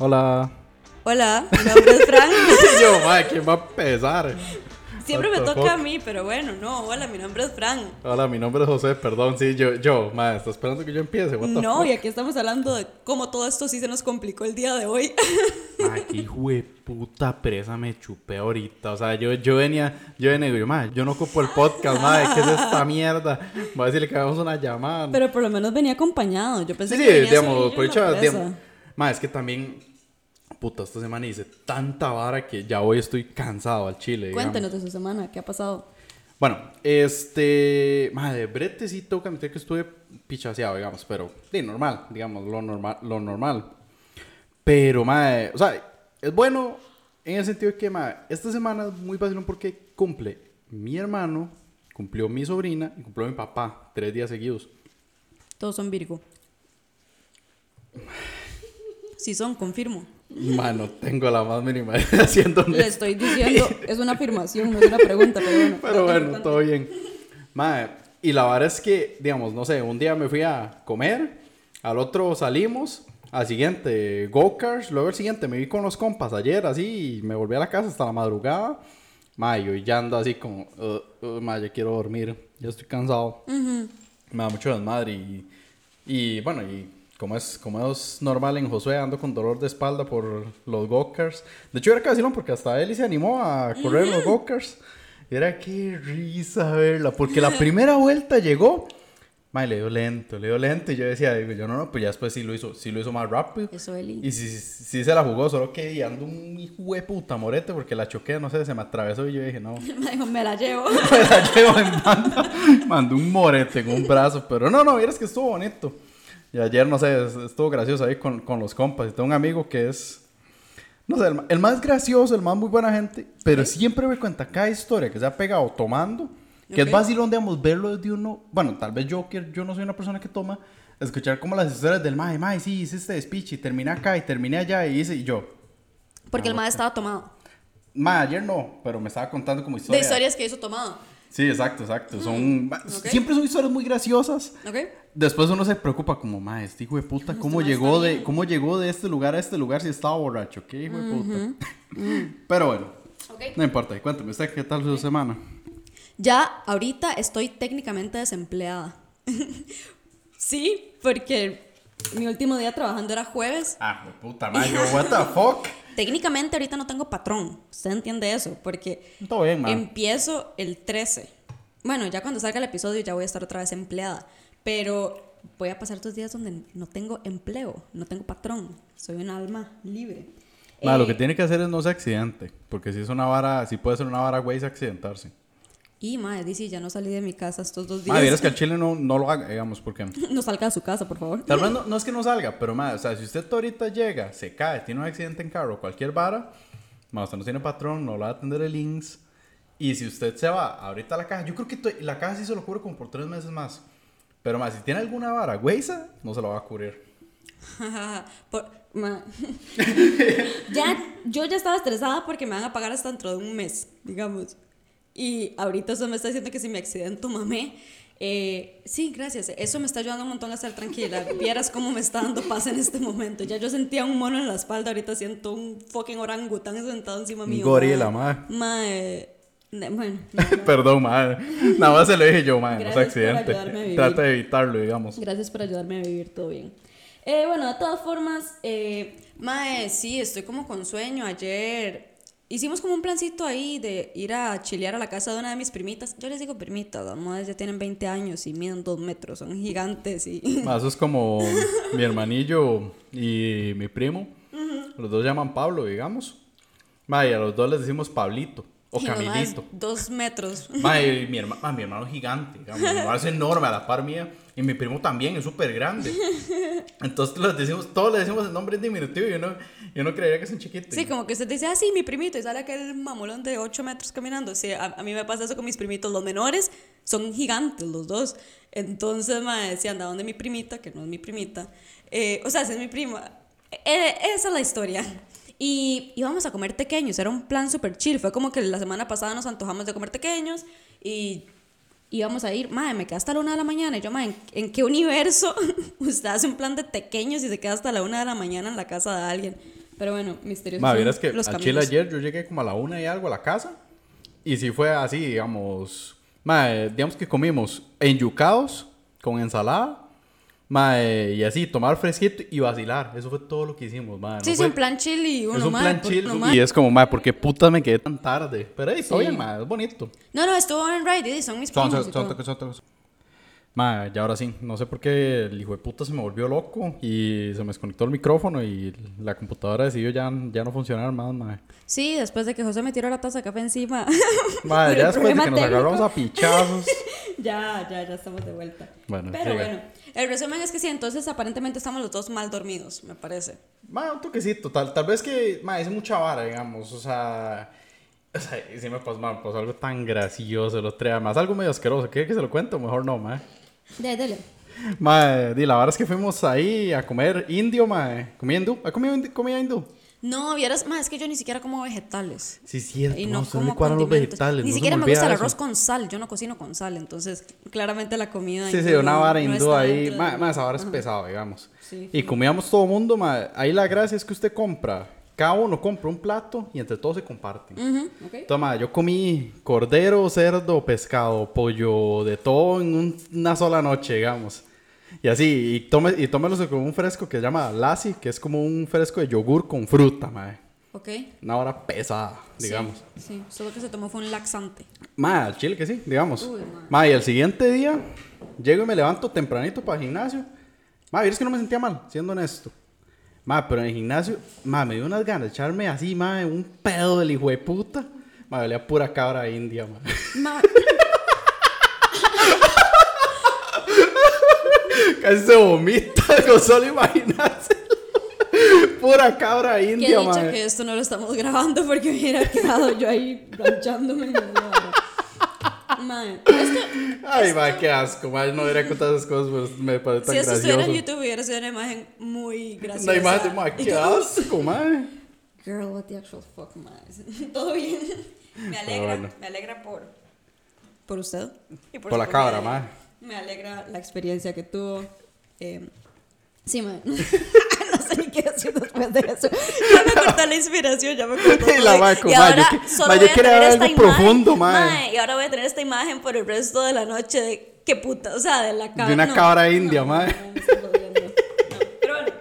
Hola. Hola, mi nombre es Fran. yo, madre, ¿quién va a pesar? Siempre me What toca a mí, pero bueno, no. Hola, mi nombre es Fran. Hola, mi nombre es José, perdón, sí, yo, yo, madre, ¿estás esperando que yo empiece? What the No, fuck? y aquí estamos hablando de cómo todo esto sí se nos complicó el día de hoy. Madre, qué hijo de puta presa me chupé ahorita. O sea, yo, yo venía, yo venía y digo, madre, yo no ocupo el podcast, madre, ¿qué es esta mierda? Voy a decirle que hagamos una llamada. Pero por lo menos venía acompañado. Yo pensé sí, que sí, venía digamos, por en digamos, madre, es que también, puta, esta semana hice tanta vara que ya hoy estoy cansado al chile. digamos. Cuéntenos de su semana, ¿qué ha pasado? Bueno, este. Madre, brete sí tengo que admitir que estuve pichaseado, digamos, pero. Sí, normal, digamos, lo normal. Lo normal. Pero, madre, o sea, es bueno en el sentido de que, madre, esta semana es muy fácil porque cumple mi hermano, cumplió mi sobrina y cumplió mi papá, tres días seguidos. Todos son Virgo. Sí son, confirmo. Mano, tengo la más mínima haciendo Le estoy diciendo, es una afirmación, no es una pregunta, pero bueno. Pero bueno, todo bien. Madre, y la verdad es que, digamos, no sé, un día me fui a comer, al otro salimos, al siguiente go-karts, luego el siguiente me vi con los compas ayer, así, y me volví a la casa hasta la madrugada. Madre, yo ya ando así como, uh, uh, madre, ya quiero dormir, ya estoy cansado. Me da mucho desmadre y, y bueno, y como es, como es normal en Josué, ando con dolor de espalda por los go-karts. De hecho, era casi no, porque hasta él se animó a correr los go-karts. Y era qué risa verla, porque la primera vuelta llegó, madre, le dio lento, le dio lento, y yo decía, digo, yo no, no, pues ya después sí lo hizo, sí lo hizo más rápido. Eso, Eli. Y sí, sí, sí se la jugó, solo que ando un hijo de puta morete, porque la choqué, no sé, se me atravesó y yo dije, no, Me dijo, me la llevo. me la llevo en banda. Mandó un morete en un brazo. Pero no, no, vieras que estuvo bonito. Y ayer, no sé, es- estuvo gracioso ahí con, con los compas. Y tengo un amigo que es, no sé, el, el más gracioso, el más muy buena gente. Pero siempre me cuenta cada historia que se ha pegado tomando. Que Ok. es vacilón, digamos, verlo desde uno. Bueno, tal vez yo, que yo no soy una persona que toma. Escuchar como las historias del mae, mae, sí, hice este speech y terminé acá y terminé allá y hice y yo. Porque el madre estaba tomado. Mae, ayer no, pero me estaba contando como De historia. historias que hizo tomado. Sí, exacto, exacto. Son, ok. Siempre son historias muy graciosas. Después uno se preocupa como, ma, este hijo de puta, ¿cómo este ma llegó, de, bien". ¿cómo llegó de este lugar a este lugar si estaba borracho? ¿Qué hijo de puta? Pero bueno, no importa. Cuéntame, ¿usted qué tal su semana? Ya ahorita estoy técnicamente desempleada. sí, porque mi último día trabajando era jueves. Ah, hijo de puta, ma, yo, what the fuck. Técnicamente ahorita no tengo patrón. Usted entiende eso, porque Todo bien, ma. empiezo el 13. Bueno, ya cuando salga el episodio ya voy a estar otra vez empleada. Pero voy a pasar dos días donde no tengo empleo, no tengo patrón. Soy un alma libre. Ma, lo Eh, que tiene que hacer es no se accidente. Porque si es una vara, si puede ser una vara, güey, es accidentarse. Y, madre, dice, ya no salí de mi casa estos dos días. vieras que al chile no, no lo haga, digamos, porque... no salga de su casa, por favor. Tal vez no, no es que no salga, pero ma, o sea, si usted ahorita llega, se cae, tiene un accidente en carro, cualquier vara, ma, usted no tiene patrón, no lo va a atender el links. Y si usted se va ahorita a la caja, yo creo que la caja sí se lo cubre como por tres meses más. Pero más, si tiene alguna vara, güeyza, no se lo va a cubrir. Por- ya, yo ya estaba estresada porque me van a pagar hasta dentro de un mes, digamos. Y ahorita eso me está diciendo que si me accidento, mamé. Eh, sí, gracias. Eso me está ayudando un montón a estar tranquila. Vieras cómo me está dando paz en este momento. Ya yo sentía un mono en la espalda, ahorita siento un fucking orangután sentado encima mío. Gorila, ma. ma. Ma, eh, ne- bueno, no, no. Perdón, madre. Nada más se lo dije yo, madre, no por accidente. ayudarme a vivir. Trata de evitarlo, digamos. Gracias por ayudarme a vivir todo bien. Eh, bueno, de todas formas, eh, Mae, sí, estoy como con sueño. Ayer hicimos como un plancito ahí de ir a chilear a la casa de una de mis primitas. Yo les digo primitas, las madres ya tienen 20 años y miden 2 metros, son gigantes y... Eso es como mi hermanillo y mi primo. Los dos llaman Pablo, digamos. Ma, y a los dos les decimos Pablito o y Camilito. dos metros. Ma, y mi, herma- ma, mi hermano es gigante, digamos, mi hermano es enorme a la par mía y mi primo también es súper grande. Entonces les decimos, todos le decimos el nombre en diminutivo y uno, y uno creería que son chiquitos. Sí, como que usted dice, ah, sí, mi primito, y sale aquel mamolón de 8 metros caminando. Sí, a, a mí me pasa eso con mis primitos. Los menores son gigantes, los dos. Entonces, me decía, anda donde mi primita, que no es mi primita. Eh, o sea, esa es mi prima. Eh, esa es la historia. Y íbamos a comer pequeños, era un plan súper chill. Fue como que la semana pasada nos antojamos de comer pequeños y íbamos a ir, madre, me quedé hasta la una de la mañana. Y yo, madre, ¿en, en qué universo usted hace un plan de pequeños y se queda hasta la una de la mañana en la casa de alguien? Pero bueno, misterioso. Ma, son vieras que los al Chile ayer yo llegué como a la una y algo a la casa. Y si fue así, digamos. Ma, eh, digamos que comimos enyucados con ensalada. Ma, eh, y así, tomar fresquito y vacilar. Eso fue todo lo que hicimos, ma. no Sí, sí, fue- un plan chill y uno es un más. plan por- chill. uno. Y es como, ma, ¿por qué puta me quedé tan tarde? Pero ahí, todo Sí. bien, ma, es bonito. No, no, estuvo en Ride, son mis Son, primos son, y son, todo. toques, son toques. Ma, ya ahora sí, no sé por qué el hijo de puta se me volvió loco y se me desconectó el micrófono y la computadora decidió ya, ya no funcionar más, ma. Sí, después de que José me tiró la taza de café encima. Ma, Por ya después de que nos agarramos a pichazos. ya, ya, ya estamos de vuelta. Bueno, Pero bueno, el resumen es que sí, entonces aparentemente estamos los dos mal dormidos, me parece. Ma, un toquecito, tal, tal vez que, ma, hice mucha vara, digamos, o sea, o sea, y sí me pasó, pasó algo tan gracioso otro día, más algo medio asqueroso, ¿quiere que se lo cuento? Mejor no, ma. De, dele. Ma, di, la vara es que fuimos ahí a comer indio, ma, comida hindú, ¿ha comido indi- comida hindú? No, vieras, más es que yo ni siquiera como vegetales. Sí, cierto, Y no, no como cuadran los vegetales, Ni no siquiera me gusta el eso. arroz con sal. Yo no cocino con sal. Entonces, claramente la comida. Sí, sí, una vara no hindú ahí. ma, esa vara es pesado, digamos. Sí, Y comíamos todo mundo, ma. Ahí la gracia es que usted compra, cada uno compra un plato y entre todos se comparten. Ok. Toma, yo comí cordero, cerdo, pescado, pollo, de todo en un- una sola noche, digamos. Y así, y, tome, y tómelo con un fresco que se llama lassi, que es como un fresco de yogur con fruta, mae. Ok. Una hora pesada, digamos. Sí, sí, solo que se tomó fue un laxante. Mae, chile que sí, digamos. Uy, mae. Mae, y el siguiente día, llego y me levanto tempranito para el gimnasio. Mae, es que no me sentía mal, siendo honesto. Mae, pero en el gimnasio, mae, me dio unas ganas de echarme así, mae, un pedo del hijo de puta. Mae, olía pura cabra india, mae. Ma- Casi se vomita con solo imaginarse. Pura cabra Qué india, dicha mae. que esto no lo estamos grabando porque me hubiera quedado yo ahí planchándome. Mae, esto, Ay, mae, qué asco, mae. No debería contar esas cosas, pero me parece tan si esto estuviera en gracioso. YouTube hubiera sido una imagen muy graciosa. Una imagen Y qué asco, mae. Girl, what the actual fuck, mae. Todo bien. Me alegra, bueno. me alegra por, por usted. y Por la su cabra, familia. Me alegra la experiencia que tuvo. Eh, sí, mae. no sé ni qué decir después de eso. Ya me cortó la inspiración, ya me cortó. Y la como, y yo ahora que- solo yo voy a quería tener esta imagen. profundo, mae. Y ahora voy a tener esta imagen por el resto de la noche de qué puta, o sea, de la cabra. De una no, cabra india, no, mae. no, Pero bueno.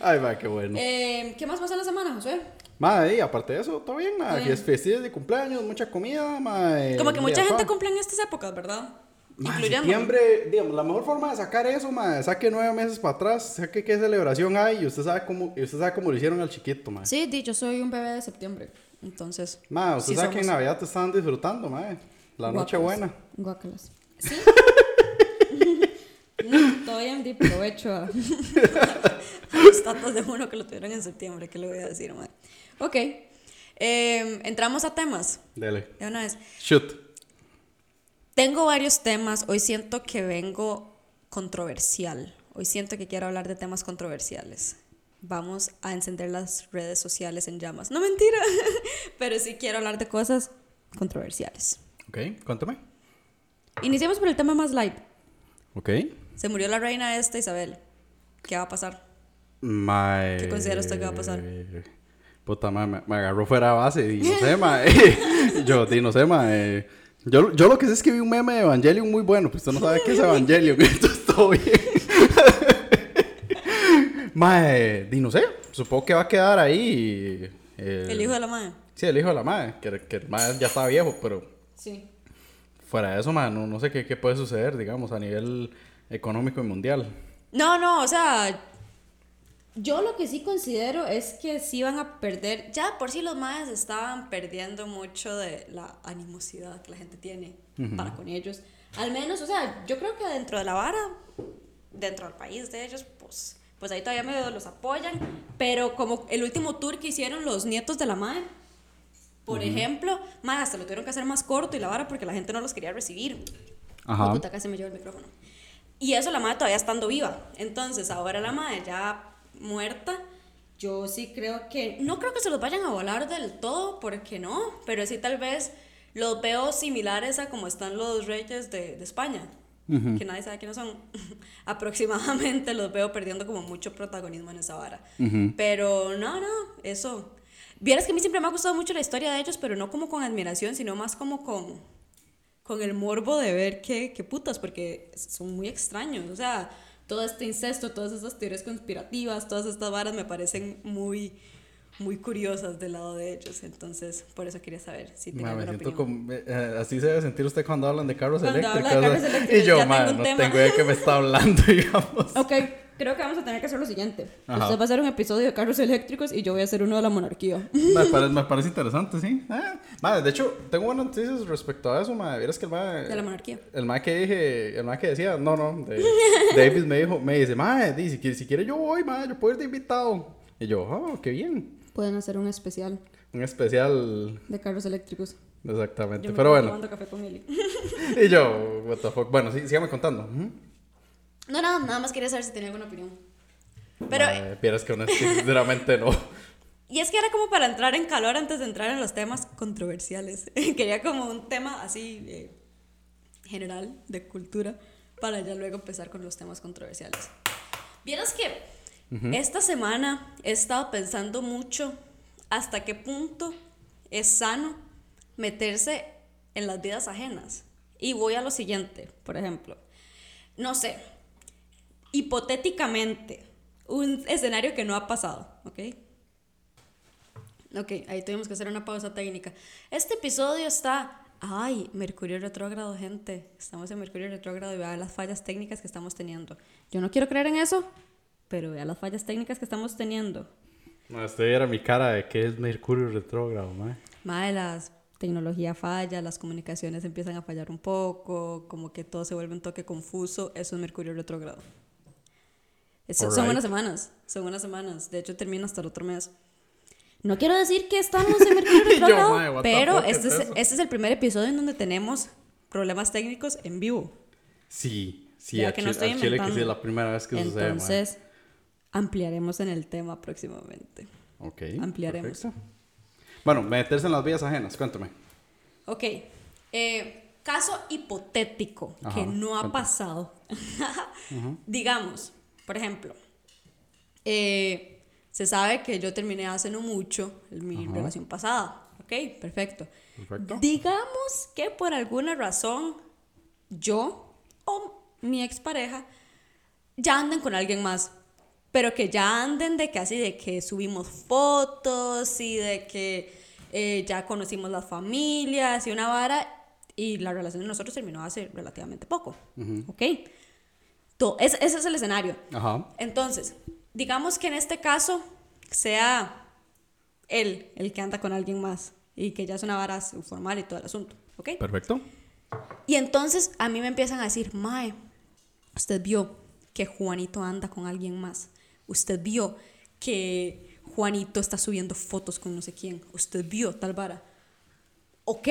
Ay, mae, qué bueno. Eh, ¿Qué más pasa en la semana, José? Mae, y aparte de eso, todo bien, es festivas de cumpleaños, mucha comida, mae. Como que mucha gente cumple en estas épocas, ¿verdad? Ma, Incluyendo. septiembre, digamos, la mejor forma de sacar eso, ma, saque nueve meses para atrás, saque qué celebración hay y usted sabe cómo, usted sabe cómo lo hicieron al chiquito, ma. Sí, di, yo soy un bebé de septiembre. Entonces. Ma, usted sí sabe que en somos. Navidad te estaban disfrutando, ma. La noche buena. Guácalas. Sí. no, todo bien, di, provecho a, a los tatas de uno que lo tuvieron en septiembre. ¿Qué le voy a decir, madre? Ok. Eh, entramos a temas. Dele. De una vez. Shoot. Tengo varios temas. Hoy siento que vengo controversial. Hoy siento que quiero hablar de temas controversiales. Vamos a encender las redes sociales en llamas. No mentira, pero sí quiero hablar de cosas controversiales. Ok, cuéntame. Iniciemos por el tema más light. Ok. Se murió la reina esta Isabel. ¿Qué va a pasar? Ma. ¿Qué considera usted que va a pasar? Puta, ma, me, me agarró fuera de base y no sé, ma. yo, di, no sé, ma. eh, Yo, yo lo que sé es que vi un meme de Evangelion muy bueno, pues usted no sabe qué es Evangelion, entonces todo bien. Mae, di no sé, supongo que va a quedar ahí. eh, El hijo de la madre. Sí, el hijo de la madre, que, que el mae ya estaba viejo, pero Sí. fuera de eso, mae, no, no sé qué, qué puede suceder, digamos, a nivel económico y mundial. No, no, o sea, yo lo que sí considero es que sí van a perder, ya por sí los madres estaban perdiendo mucho de la animosidad que la gente tiene para con ellos. Al menos, o sea, yo creo que dentro de la vara, dentro del país de ellos, pues, pues ahí todavía medio los apoyan, pero como el último tour que hicieron los nietos de la madre, por ejemplo, más hasta lo tuvieron que hacer más corto y la vara porque la gente no los quería recibir. Ajá. Oh, puta, casi me llevo el micrófono. Y eso la madre todavía estando viva. Entonces, ahora la madre ya muerta, yo sí creo que. No creo que se los vayan a volar del todo, porque no. Pero sí, tal vez los veo similares a como están los reyes de, de España. que nadie sabe quiénes son, aproximadamente los veo perdiendo como mucho protagonismo en esa vara. Pero no, no, eso. Vieras que a mí siempre me ha gustado mucho la historia de ellos, pero no como con admiración, sino más como con, con el morbo de ver qué, qué putas, porque son muy extraños. O sea, todo este incesto, todas estas teorías conspirativas, todas estas varas me parecen muy muy curiosas del lado de ellos. Entonces, por eso quería saber si tenía Ma, me alguna siento opinión. como, eh, así se debe sentir usted cuando hablan de carros Cuando habla eléctricos. de carros eléctricos, y yo, ya ma, tengo no tema. tengo de qué me está hablando, digamos. Ok, creo que vamos a tener que hacer lo siguiente. Ajá. Usted va a hacer un episodio de carros eléctricos y yo voy a hacer uno de la monarquía. Me parece, me parece interesante, sí. Ah, ma, de hecho, tengo buenas noticias respecto a eso, ma. Vieras que el ma... De la monarquía. El ma que dije, el ma que decía, no, no, de- David me dijo, me dice, ma, di, si, quiere- si quiere yo voy, ma, yo puedo ir de invitado. Y yo, oh, qué bien. Pueden hacer un especial Un especial, de carros eléctricos. exactamente. Yo me Pero bueno, tomando café con Eli. y yo, what the fuck. Bueno, sí, sígame contando. Ujú. No, no, nada más quería saber si tenía alguna opinión. Pero, vieras que honestamente, sinceramente no. y es que era como para entrar en calor antes de entrar en los temas controversiales. Quería como un tema así eh, general de cultura para ya luego empezar con los temas controversiales. Vieras que esta semana he estado pensando mucho hasta qué punto es sano meterse en las vidas ajenas. Y voy a lo siguiente, por ejemplo. No sé, hipotéticamente, un escenario que no ha pasado, ¿ok? Ok, ahí tuvimos que hacer una pausa técnica. Este episodio está... Ay, Mercurio retrógrado, gente. Estamos en Mercurio retrógrado y vean las fallas técnicas que estamos teniendo. Yo no quiero creer en eso, pero vean las fallas técnicas que estamos teniendo. Ma, usted era mi cara de que es Mercurio retrógrado, ma. Mae, la tecnología falla, las comunicaciones empiezan a fallar un poco, como que todo se vuelve un toque confuso. Eso es Mercurio retrógrado. Es- Son unas semanas, son unas semanas. De hecho, termina hasta el otro mes. No quiero decir que estamos en Mercurio yo, retrógrado, mae, pero es este es, eso? este es el primer episodio en donde tenemos problemas técnicos en vivo. Sí, sí, a, que no estoy a Chile que sí es la primera vez que sucede, ma. Entonces, ampliaremos en el tema próximamente. Ok. ampliaremos. perfecto. Bueno, meterse en las vías ajenas, cuéntame. Ok. eh, caso hipotético Ajá, que no ha cuéntame. pasado. Digamos, por ejemplo, eh, se sabe que yo terminé hace no mucho mi Ajá. relación pasada. Ok, perfecto. Perfecto. Digamos que por alguna razón yo o mi expareja ya anden con alguien más. Pero que ya anden de que así, de que subimos fotos y de que eh, ya conocimos las familias y una vara. Y la relación de nosotros terminó hace relativamente poco. ¿Ok? Ese, ese es el escenario. Ajá. Entonces, digamos que en este caso sea él el que anda con alguien más y que ya es una vara formal y todo el asunto. ¿Ok? Perfecto. Y entonces a mí me empiezan a decir, Mae, usted vio que Juanito anda con alguien más. Usted vio que Juanito está subiendo fotos con no sé quién. Usted vio tal vara. Ok,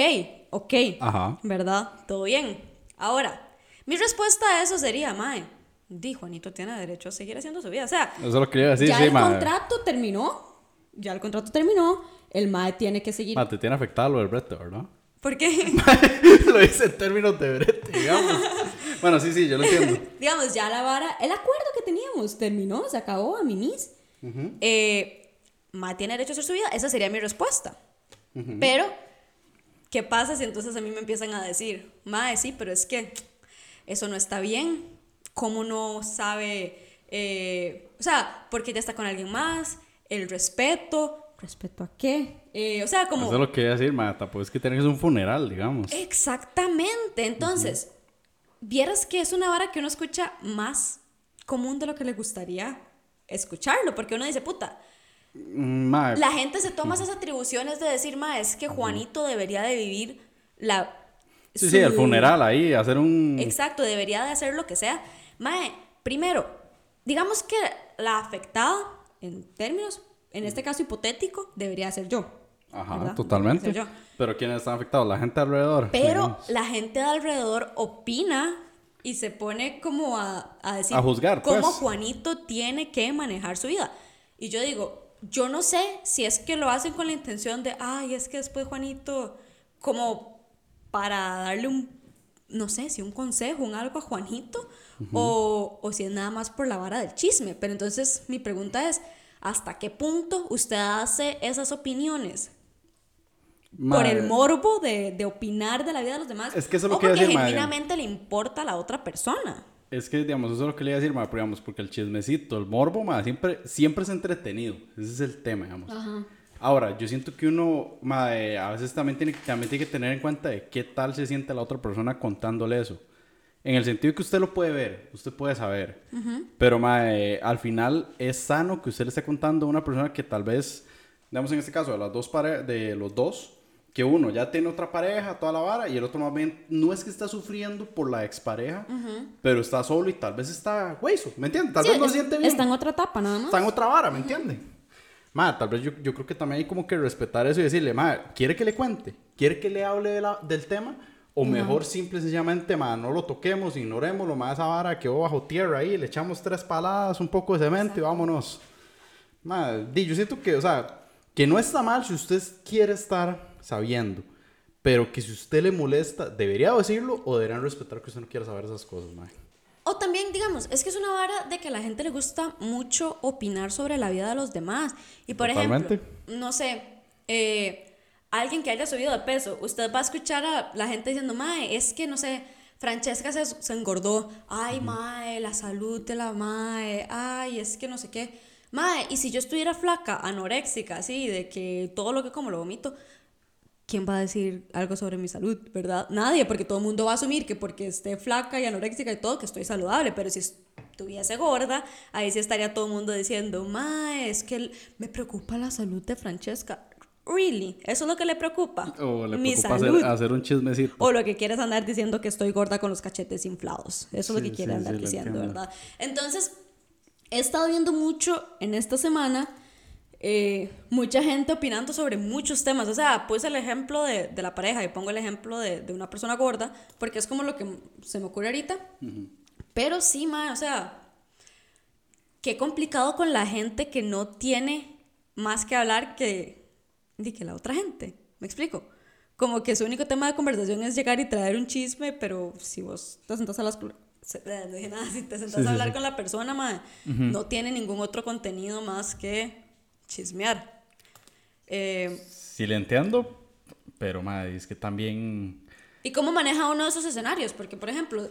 ok. Ajá. ¿Verdad? Todo bien. Ahora, mi respuesta a eso sería, Mae, di, Juanito tiene derecho a seguir haciendo su vida. O sea, Eso lo decir, ya sí, el contrato terminó. Ya el contrato terminó. El Mae tiene que seguir. Ma, te tiene afectado lo del brete, ¿verdad? ¿Por qué? lo hice en términos de brete, digamos. Bueno, sí, sí, yo lo entiendo. digamos, ya la vara, el acuerdo que teníamos terminó, se acabó a mimis. Eh, Ma tiene derecho a hacer su vida, esa sería mi respuesta. Pero, ¿qué pasa si entonces a mí me empiezan a decir, Ma, sí, pero es que eso no está bien? ¿Cómo no sabe? eh, o sea, porque ya está con alguien más, el respeto. ¿Respeto a qué? Eh, o sea, como... Eso es lo que iba a decir, ma. Tampoco es que tenés un funeral, digamos. Exactamente. Entonces, vieras que es una vara que uno escucha más común de lo que le gustaría escucharlo, porque uno dice, puta, Mm, Ma, la gente se toma esas atribuciones de decir, ma, es que Juanito debería de vivir la... sí, sí, el funeral ahí, hacer un... Exacto, debería de hacer lo que sea. Mae, primero, digamos que la afectada, en términos, en este caso hipotético, debería ser yo. Ajá, ¿verdad? totalmente. Yo. Pero ¿quiénes están afectados? La gente alrededor. Pero digamos. la gente de alrededor opina y se pone como a, a decir A juzgar, cómo pues. Juanito tiene que manejar su vida. Y yo digo, yo no sé si es que lo hacen con la intención de, ay, es que después Juanito, como para darle un, no sé, si un consejo, un algo a Juanito, o, o si es nada más por la vara del chisme. Pero entonces mi pregunta es, ¿hasta qué punto usted hace esas opiniones? Por el morbo de, de, opinar de la vida de los demás. Es que eso es lo o que porque decir, genuinamente le importa a la otra persona. Es que, digamos, eso es lo que le iba a decir, ma, digamos, porque el chismecito, el morbo, ma, siempre, siempre es entretenido. Ese es el tema, digamos. Ajá. Ahora, yo siento que uno, ma, eh, a veces también tiene, también tiene que tener en cuenta de qué tal se siente la otra persona contándole eso. En el sentido que usted lo puede ver, usted puede saber. Pero, ma, eh, al final es sano que usted le esté contando a una persona que tal vez, digamos en este caso, de, las dos pare de los dos, que uno ya tiene otra pareja, toda la vara, y el otro más bien no es que está sufriendo por la expareja, pero está solo y tal vez está hueso, ¿me entiendes? Tal Sí, vez no es- siente bien. Está en otra etapa, nada más. Está en otra vara, ¿me entiende? Ma, tal vez yo, yo creo que también hay como que respetar eso y decirle, ma, ¿quiere que le cuente? ¿Quiere que le hable de la- del tema? O mejor, simple y sencillamente, ma, no lo toquemos, ignorémoslo, ma, esa vara quedó bajo tierra ahí, le echamos tres paladas, un poco de cemento y vámonos. Ma, di, yo siento que, o sea, que no está mal si usted quiere estar sabiendo, pero que si usted le molesta, debería decirlo o deberían respetar que usted no quiera saber esas cosas, ma. O también, digamos, es que es una vara de que a la gente le gusta mucho opinar sobre la vida de los demás. Y por Totalmente. ejemplo, no sé, eh, alguien que haya subido de peso, usted va a escuchar a la gente diciendo, Mae, es que no sé, Francesca se, se engordó. Ay, Mae, la salud de la Mae. Ay, es que no sé qué. Mae, y si yo estuviera flaca, anoréxica, así, de que todo lo que como lo vomito, ¿quién va a decir algo sobre mi salud, verdad? Nadie, porque todo el mundo va a asumir que porque esté flaca y anoréxica y todo, que estoy saludable, pero si estuviese gorda, ahí sí estaría todo el mundo diciendo, ma, es que me preocupa la salud de Francesca. Really, eso es lo que le preocupa. O le mi preocupa salud. hacer, hacer un chismecito. O lo que quieres andar diciendo que estoy gorda con los cachetes inflados. Eso es lo que quiere sí, andar sí, diciendo. ¿verdad? Entonces, he estado viendo mucho en esta semana eh, mucha gente opinando sobre muchos temas. O sea, puse el ejemplo de, de la pareja y pongo el ejemplo de, de una persona gorda, porque es como lo que se me ocurre ahorita. Pero sí, ma, o sea, qué complicado con la gente que no tiene más que hablar que, que la otra gente. ¿Me explico? Como que su único tema de conversación es llegar y traer un chisme, pero si vos te sentás a las... eh, No dije nada, si te sentás Sí, sí, a hablar sí. con la persona, ma, no tiene ningún otro contenido más que chismear. Eh, Sí le entiendo, pero madre, es que también... ¿Y cómo maneja uno de esos escenarios? Porque, por ejemplo,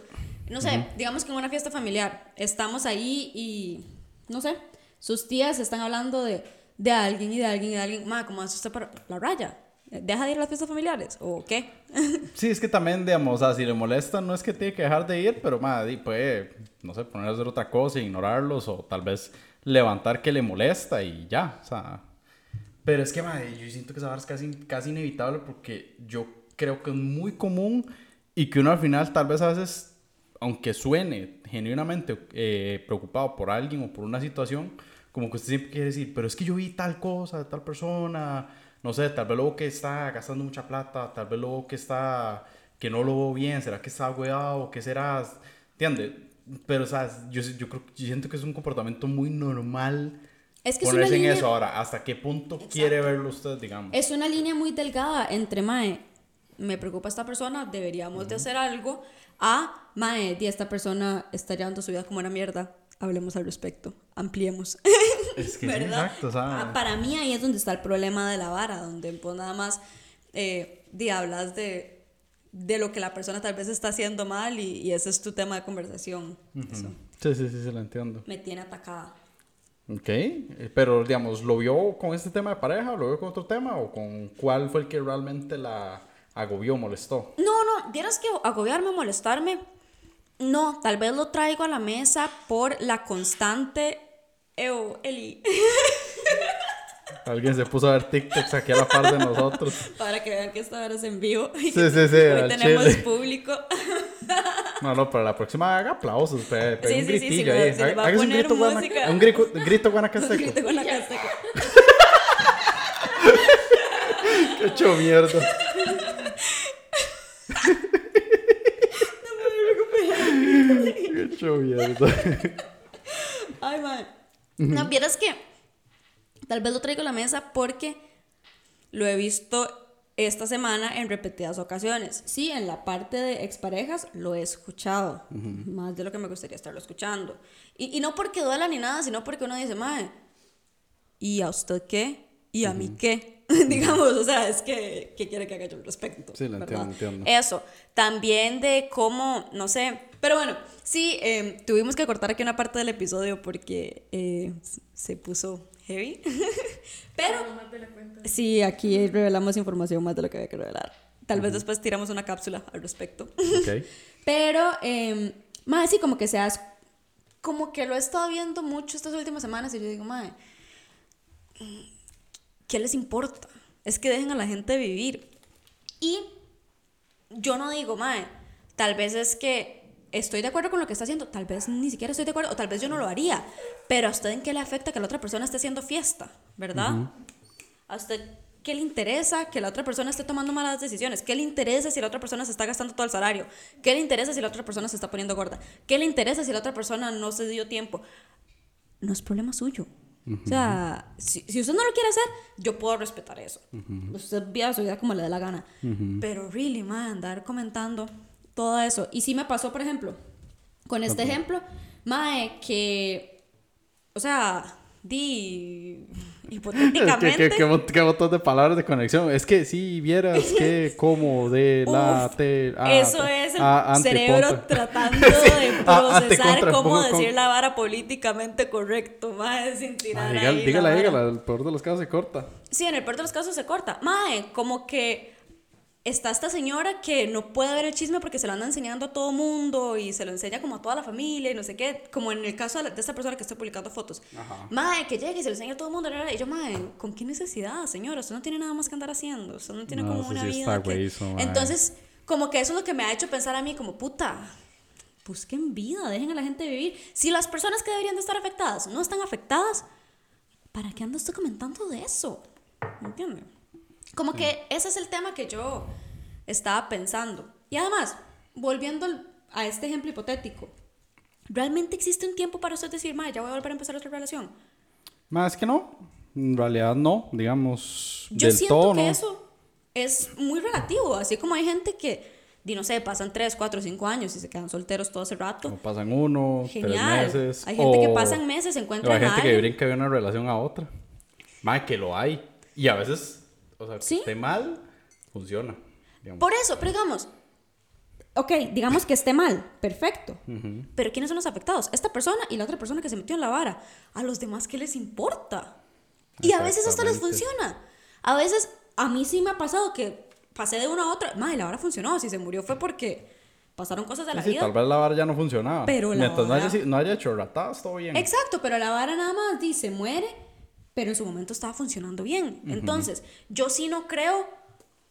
no sé, digamos que en una fiesta familiar estamos ahí y, no sé, sus tías están hablando de, de alguien y de alguien y de alguien. Ma, ¿cómo hace usted para la raya? ¿Deja de ir a las fiestas familiares? ¿O qué? Sí, es que también, digamos, o sea, si le molesta, no es que tiene que dejar de ir, pero madre, puede, no sé, poner a hacer otra cosa, ignorarlos o tal vez levantar que le molesta y ya, o sea... Pero es que, madre, yo siento que esa es casi, casi inevitable porque yo creo que es muy común y que uno al final tal vez a veces, aunque suene genuinamente eh, preocupado por alguien o por una situación, como que usted siempre quiere decir, pero es que yo vi tal cosa de tal persona, no sé, tal vez luego que está gastando mucha plata, tal vez luego que está, que no lo veo bien, será que está weado, qué será, ¿entiendes? Pero, o sea, yo, yo creo, yo siento que es un comportamiento muy normal Es que es una ponerse en línea- eso ahora. ¿Hasta qué punto quiere verlo usted, digamos? Es una línea muy delgada entre, mae, me preocupa esta persona, deberíamos de hacer algo, a, mae, di, esta persona está llevando su vida como una mierda, hablemos al respecto, ampliemos. Es que sí, ¿verdad? exacto, sea, Ah, para mí ahí es donde está el problema de la vara, donde pues nada más eh, di, hablas de, de lo que la persona tal vez está haciendo mal y, y ese es tu tema de conversación. Eso sí, sí, sí, sí, lo entiendo. me tiene atacada. Ok, eh, pero digamos, ¿lo vio con este tema de pareja o lo vio con otro tema o con cuál fue el que realmente la agobió, molestó? No, no, vieras que agobiarme, molestarme, no, tal vez lo traigo a la mesa por la constante... Ew, Eli, Alguien se puso a ver TikToks aquí a la par de nosotros. para que vean que esta hora es en vivo. y Sí, sí, sí, Hoy tenemos chile. público. No, no, para la próxima haga aplausos, pe, pe, Sí, un sí, sí, sí, me- ahí. se va a un grito, guana- música. un grito, grito guanacasteco. Grito casteca. Qué hecho mierda. Qué hecho mierda. Ay, madre. No, vieras que tal vez lo traigo a la mesa porque lo he visto esta semana en repetidas ocasiones. Sí, en la parte de exparejas lo he escuchado, más de lo que me gustaría estarlo escuchando. Y, y no porque duela ni nada, sino porque uno dice, mae, ¿y a usted qué? ¿Y a mí qué? Digamos, o sea, es que, ¿qué quiere que haga yo al respecto? Sí, lo entiendo, entiendo. Eso, también de cómo, no sé, pero bueno, sí, eh, tuvimos que cortar aquí una parte del episodio porque eh, se puso heavy, pero sí, aquí revelamos información más de lo que había que revelar. Tal vez después tiramos una cápsula al respecto. Ok. Pero, eh, más sí, como que seas, como que lo he estado viendo mucho estas últimas semanas y yo digo, madre, ¿qué les importa? Es que dejen a la gente vivir. Y yo no digo, mae, tal vez es que estoy de acuerdo con lo que está haciendo, tal vez ni siquiera estoy de acuerdo, o tal vez yo no lo haría, pero a usted en qué le afecta que la otra persona esté haciendo fiesta, ¿verdad? A usted qué le interesa que la otra persona esté tomando malas decisiones, qué le interesa si la otra persona se está gastando todo el salario, qué le interesa si la otra persona se está poniendo gorda, qué le interesa si la otra persona no se dio tiempo. No es problema suyo. O sea, si, si usted no lo quiere hacer, yo puedo respetar eso. Usted viva su vida como le dé la gana. Pero, really, man, andar comentando todo eso. Y sí me pasó, por ejemplo, con este ejemplo, mae, que, o sea, di, ¿Qué, hipotéticamente. qué, qué, mon- qué montón de palabras de conexión. Es que si vieras que como de la Uf, te, ah, Eso te- es el ah, ante, cerebro tratando de Ah, procesar cómo con- decir la vara políticamente correcto, más sin Ah, tirar dígala, dígala, dígala, el peor de los casos se corta. Sí, en el peor de los casos se corta. Mae, como que está esta señora que no puede ver el chisme porque se lo anda enseñando a todo mundo y se lo enseña como a toda la familia y no sé qué, como en el caso de, la- de esta persona que está publicando fotos. Ajá. Mae, que llegue y se lo enseña a todo el mundo. Y yo, mae, ¿con qué necesidad, señora? Usted no tiene nada más que andar haciendo. Usted no tiene No, como una sí vida. que-. Entonces, como que eso es lo que me ha hecho pensar a mí como, puta, busquen vida, dejen a la gente vivir. Si las personas que deberían de estar afectadas no están afectadas, ¿para qué ando usted comentando de eso? ¿Me entiende? Como que ese es el tema que yo estaba pensando. Y además, volviendo a este ejemplo hipotético, ¿realmente existe un tiempo para usted decir, ma, ya voy a volver a empezar otra relación? Más que no, en realidad no, digamos, Yo del siento todo que no. eso es muy relativo, así como hay gente que, no sé, pasan 3, 4, 5 años y se quedan solteros todo ese rato. O pasan uno, Genial. tres meses. Hay gente que o- pasan meses, o encuentran hay a gente que brinca de una relación a otra. Más que lo hay. Y a veces, o sea, que Sí. esté mal, funciona. digamos. Por eso, pero digamos, ok, digamos que esté mal, perfecto. Pero ¿quiénes son los afectados? Esta persona y la otra persona que se metió en la vara. A los demás, ¿qué les importa? Y a veces hasta les funciona. A veces, a mí sí me ha pasado que pasé de una a otra. Madre, la vara funcionó. Si se murió fue porque pasaron cosas de la Sí, sí, vida. tal vez la vara ya no funcionaba. Pero la Mientras no haya, vara- no haya hecho ratadas, todo bien. Exacto, pero la vara nada más dice muere, pero en su momento estaba funcionando bien. Entonces, yo sí no creo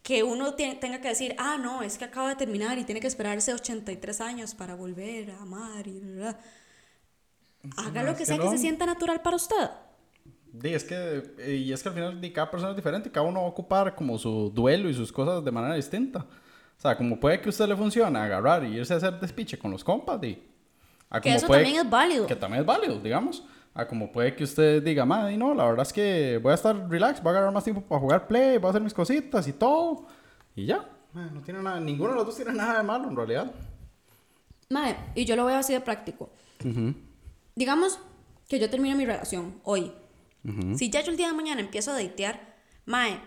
que uno tenga que decir, ah, no, es que acaba de terminar y tiene que esperarse 83 años para volver a amar y bla, bla". Haga no, lo que que sea que no. se sienta natural para usted. Sí, es que, y es que al final cada persona es diferente, cada uno va a ocupar como su duelo y sus cosas de manera distinta. O sea, como puede que a usted le funcione agarrar y irse a hacer despiche con los compas, di. A Que como eso puede- también es válido. Que también es válido, digamos. A como puede que usted diga, madre, no, la verdad es que voy a estar relax, voy a agarrar más tiempo para jugar play, voy a hacer mis cositas y todo. Y ya. Madre, no tiene nada, ninguno de los dos tiene nada de malo en realidad. Mae, y yo lo veo así de práctico. Digamos que yo termino mi relación hoy. Si ya yo el día de mañana empiezo a datear, Mae,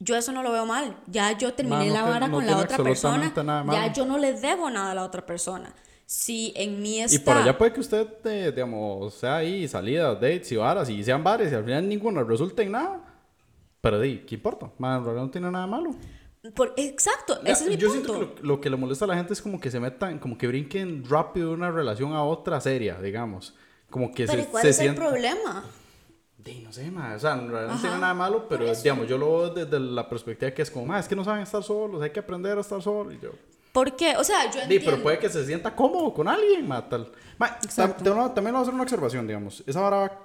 yo eso no lo veo mal. Ya yo terminé no la te- vara no con la otra persona. Ya yo no le debo nada a la otra persona. Si en mí está. Y por allá puede que usted, eh, digamos, sea ahí salidas, dates y varas, y sean bares, y al final ninguno resulte en nada. Pero di, ¿qué importa? Man, en realidad no tiene nada de malo. Por- exacto, Ya, ese es mi yo punto. siento que lo, lo que le molesta a la gente es como que se metan, como que brinquen rápido de una relación a otra seria, digamos. Como que Pero ¿y se, ¿cuál se es el sienten- problema? Di, no sé, ma, o sea, en realidad no tiene nada de malo, pero digamos, yo lo veo desde la perspectiva que es como, es que no saben estar solos, hay que aprender a estar solos. Y yo, ¿Por qué? O sea, yo entiendo. pero puede que se sienta cómodo con alguien, ma, tal. Ma, tam- te- no, también voy a hacer una observación, digamos. Esa vara,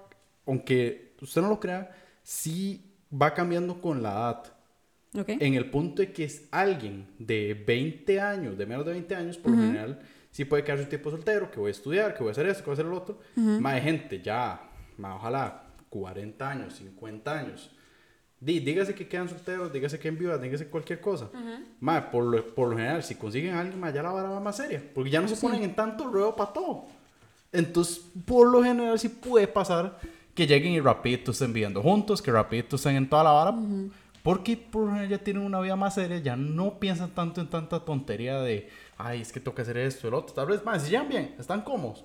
aunque usted no lo crea, sí va cambiando con la edad. Ok. En el punto de que es alguien de 20 años, de menos de 20 años, por lo general, sí puede quedarse un tiempo soltero, que voy a estudiar, que voy a hacer esto, que voy a hacer el otro. Más de gente ya, ma, ojalá 40 años, 50 años, dígase que quedan solteros, dígase que en viudas, dígase cualquier cosa. Mae, por, lo, por lo general, si consiguen a alguien, mae, ya la vara va más seria. Porque ya no se ponen en tanto ruedo para todo. Entonces, por lo general, sí puede pasar que lleguen y rapidito estén viviendo juntos, que rapidito estén en toda la vara. Porque por lo general ya tienen una vida más seria, ya no piensan tanto en tanta tontería de, ay, es que toca hacer esto, el otro. Tal vez, más, si llegan bien, están cómodos.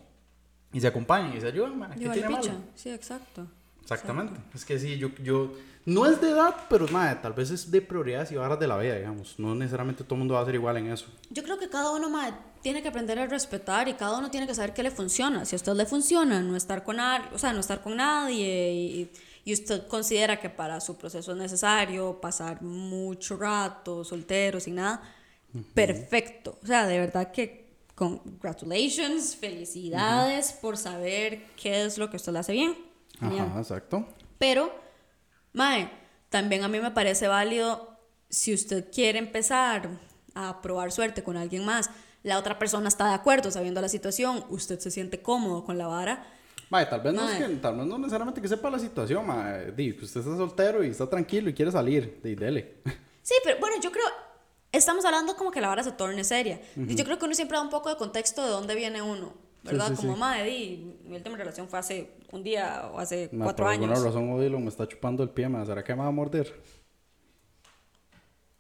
Y se acompañan y se ayudan, mae, ¿qué tiene al malo? Sí, exacto. Exactamente. Es que sí, yo, yo, no es de edad, pero madre, tal vez es de prioridades y barras de la vida, digamos. No necesariamente todo el mundo va a ser igual en eso. Yo creo que cada uno mae, tiene que aprender a respetar y cada uno tiene que saber qué le funciona. Si a usted le funciona no estar con, o sea, no estar con nadie y, y usted considera que para su proceso es necesario pasar mucho rato soltero, sin nada, perfecto. O sea, de verdad que congratulations, felicidades por saber qué es lo que usted le hace bien. Genial. Ajá, exacto. Pero, Mae, también a mí me parece válido si usted quiere empezar a probar suerte con alguien más, la otra persona está de acuerdo sabiendo la situación, usted se siente cómodo con la vara. Madre, tal vez, no es Mae. que, tal vez no necesariamente que sepa la situación, madre. Di, que usted está soltero y está tranquilo y quiere salir, di, dele. Sí, pero bueno, yo creo, estamos hablando como que la vara se torne seria. Y yo creo que uno siempre da un poco de contexto de dónde viene uno, ¿verdad? sí, como, sí. mae, di, mi última relación fue hace un día o hace Ma, cuatro por años. alguna razón Odilo me está chupando el pie, madre. ¿Será que me va a morder?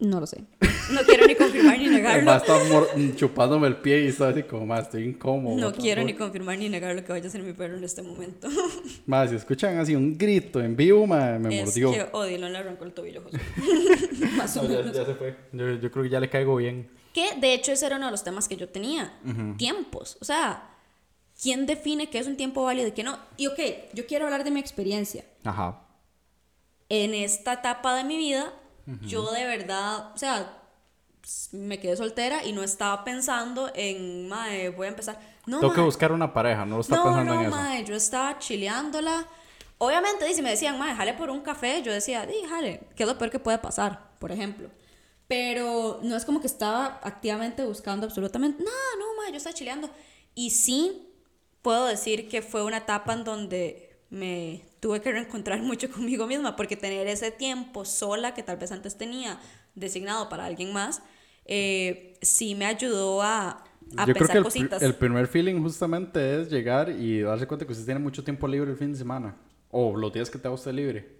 No lo sé. No quiero ni confirmar ni negarlo. Va a estar mor- chupándome el pie y está así como, madre, estoy incómodo. No quiero ni confirmar ni negar lo que vaya a hacer mi perro en este momento. Madre, si escuchan así un grito en vivo, madre, me es mordió. que Odilon le arrancó el tobillo, Josué. Más o No, ya, menos. ya se fue. Yo, yo creo que ya le caigo bien. Que de hecho ese era uno de los temas que yo tenía. Tiempos. O sea, ¿quién define qué es un tiempo válido y qué no? Y ok, yo quiero hablar de mi experiencia. Ajá. En esta etapa de mi vida, yo de verdad, o sea, me quedé soltera y no estaba pensando en, mae, voy a empezar. No, Tengo que mae, buscar una pareja, no lo está no, pensando no, en eso. mae, yo estaba chileándola. Obviamente, dice, me decían, mae, jale por un café. Yo decía, di, jale, ¿qué es lo peor que puede pasar? Por ejemplo. Pero no es como que estaba activamente buscando absolutamente. No, no, mae, yo estaba chileando. Y sí, puedo decir que fue una etapa en donde me tuve que reencontrar mucho conmigo misma, porque tener ese tiempo sola que tal vez antes tenía designado para alguien más, eh, sí me ayudó a, a Yo creo pensar que el, pri- cositas. el primer feeling justamente es llegar y darse cuenta que usted tiene mucho tiempo libre el fin de semana. O los días que te usted libre.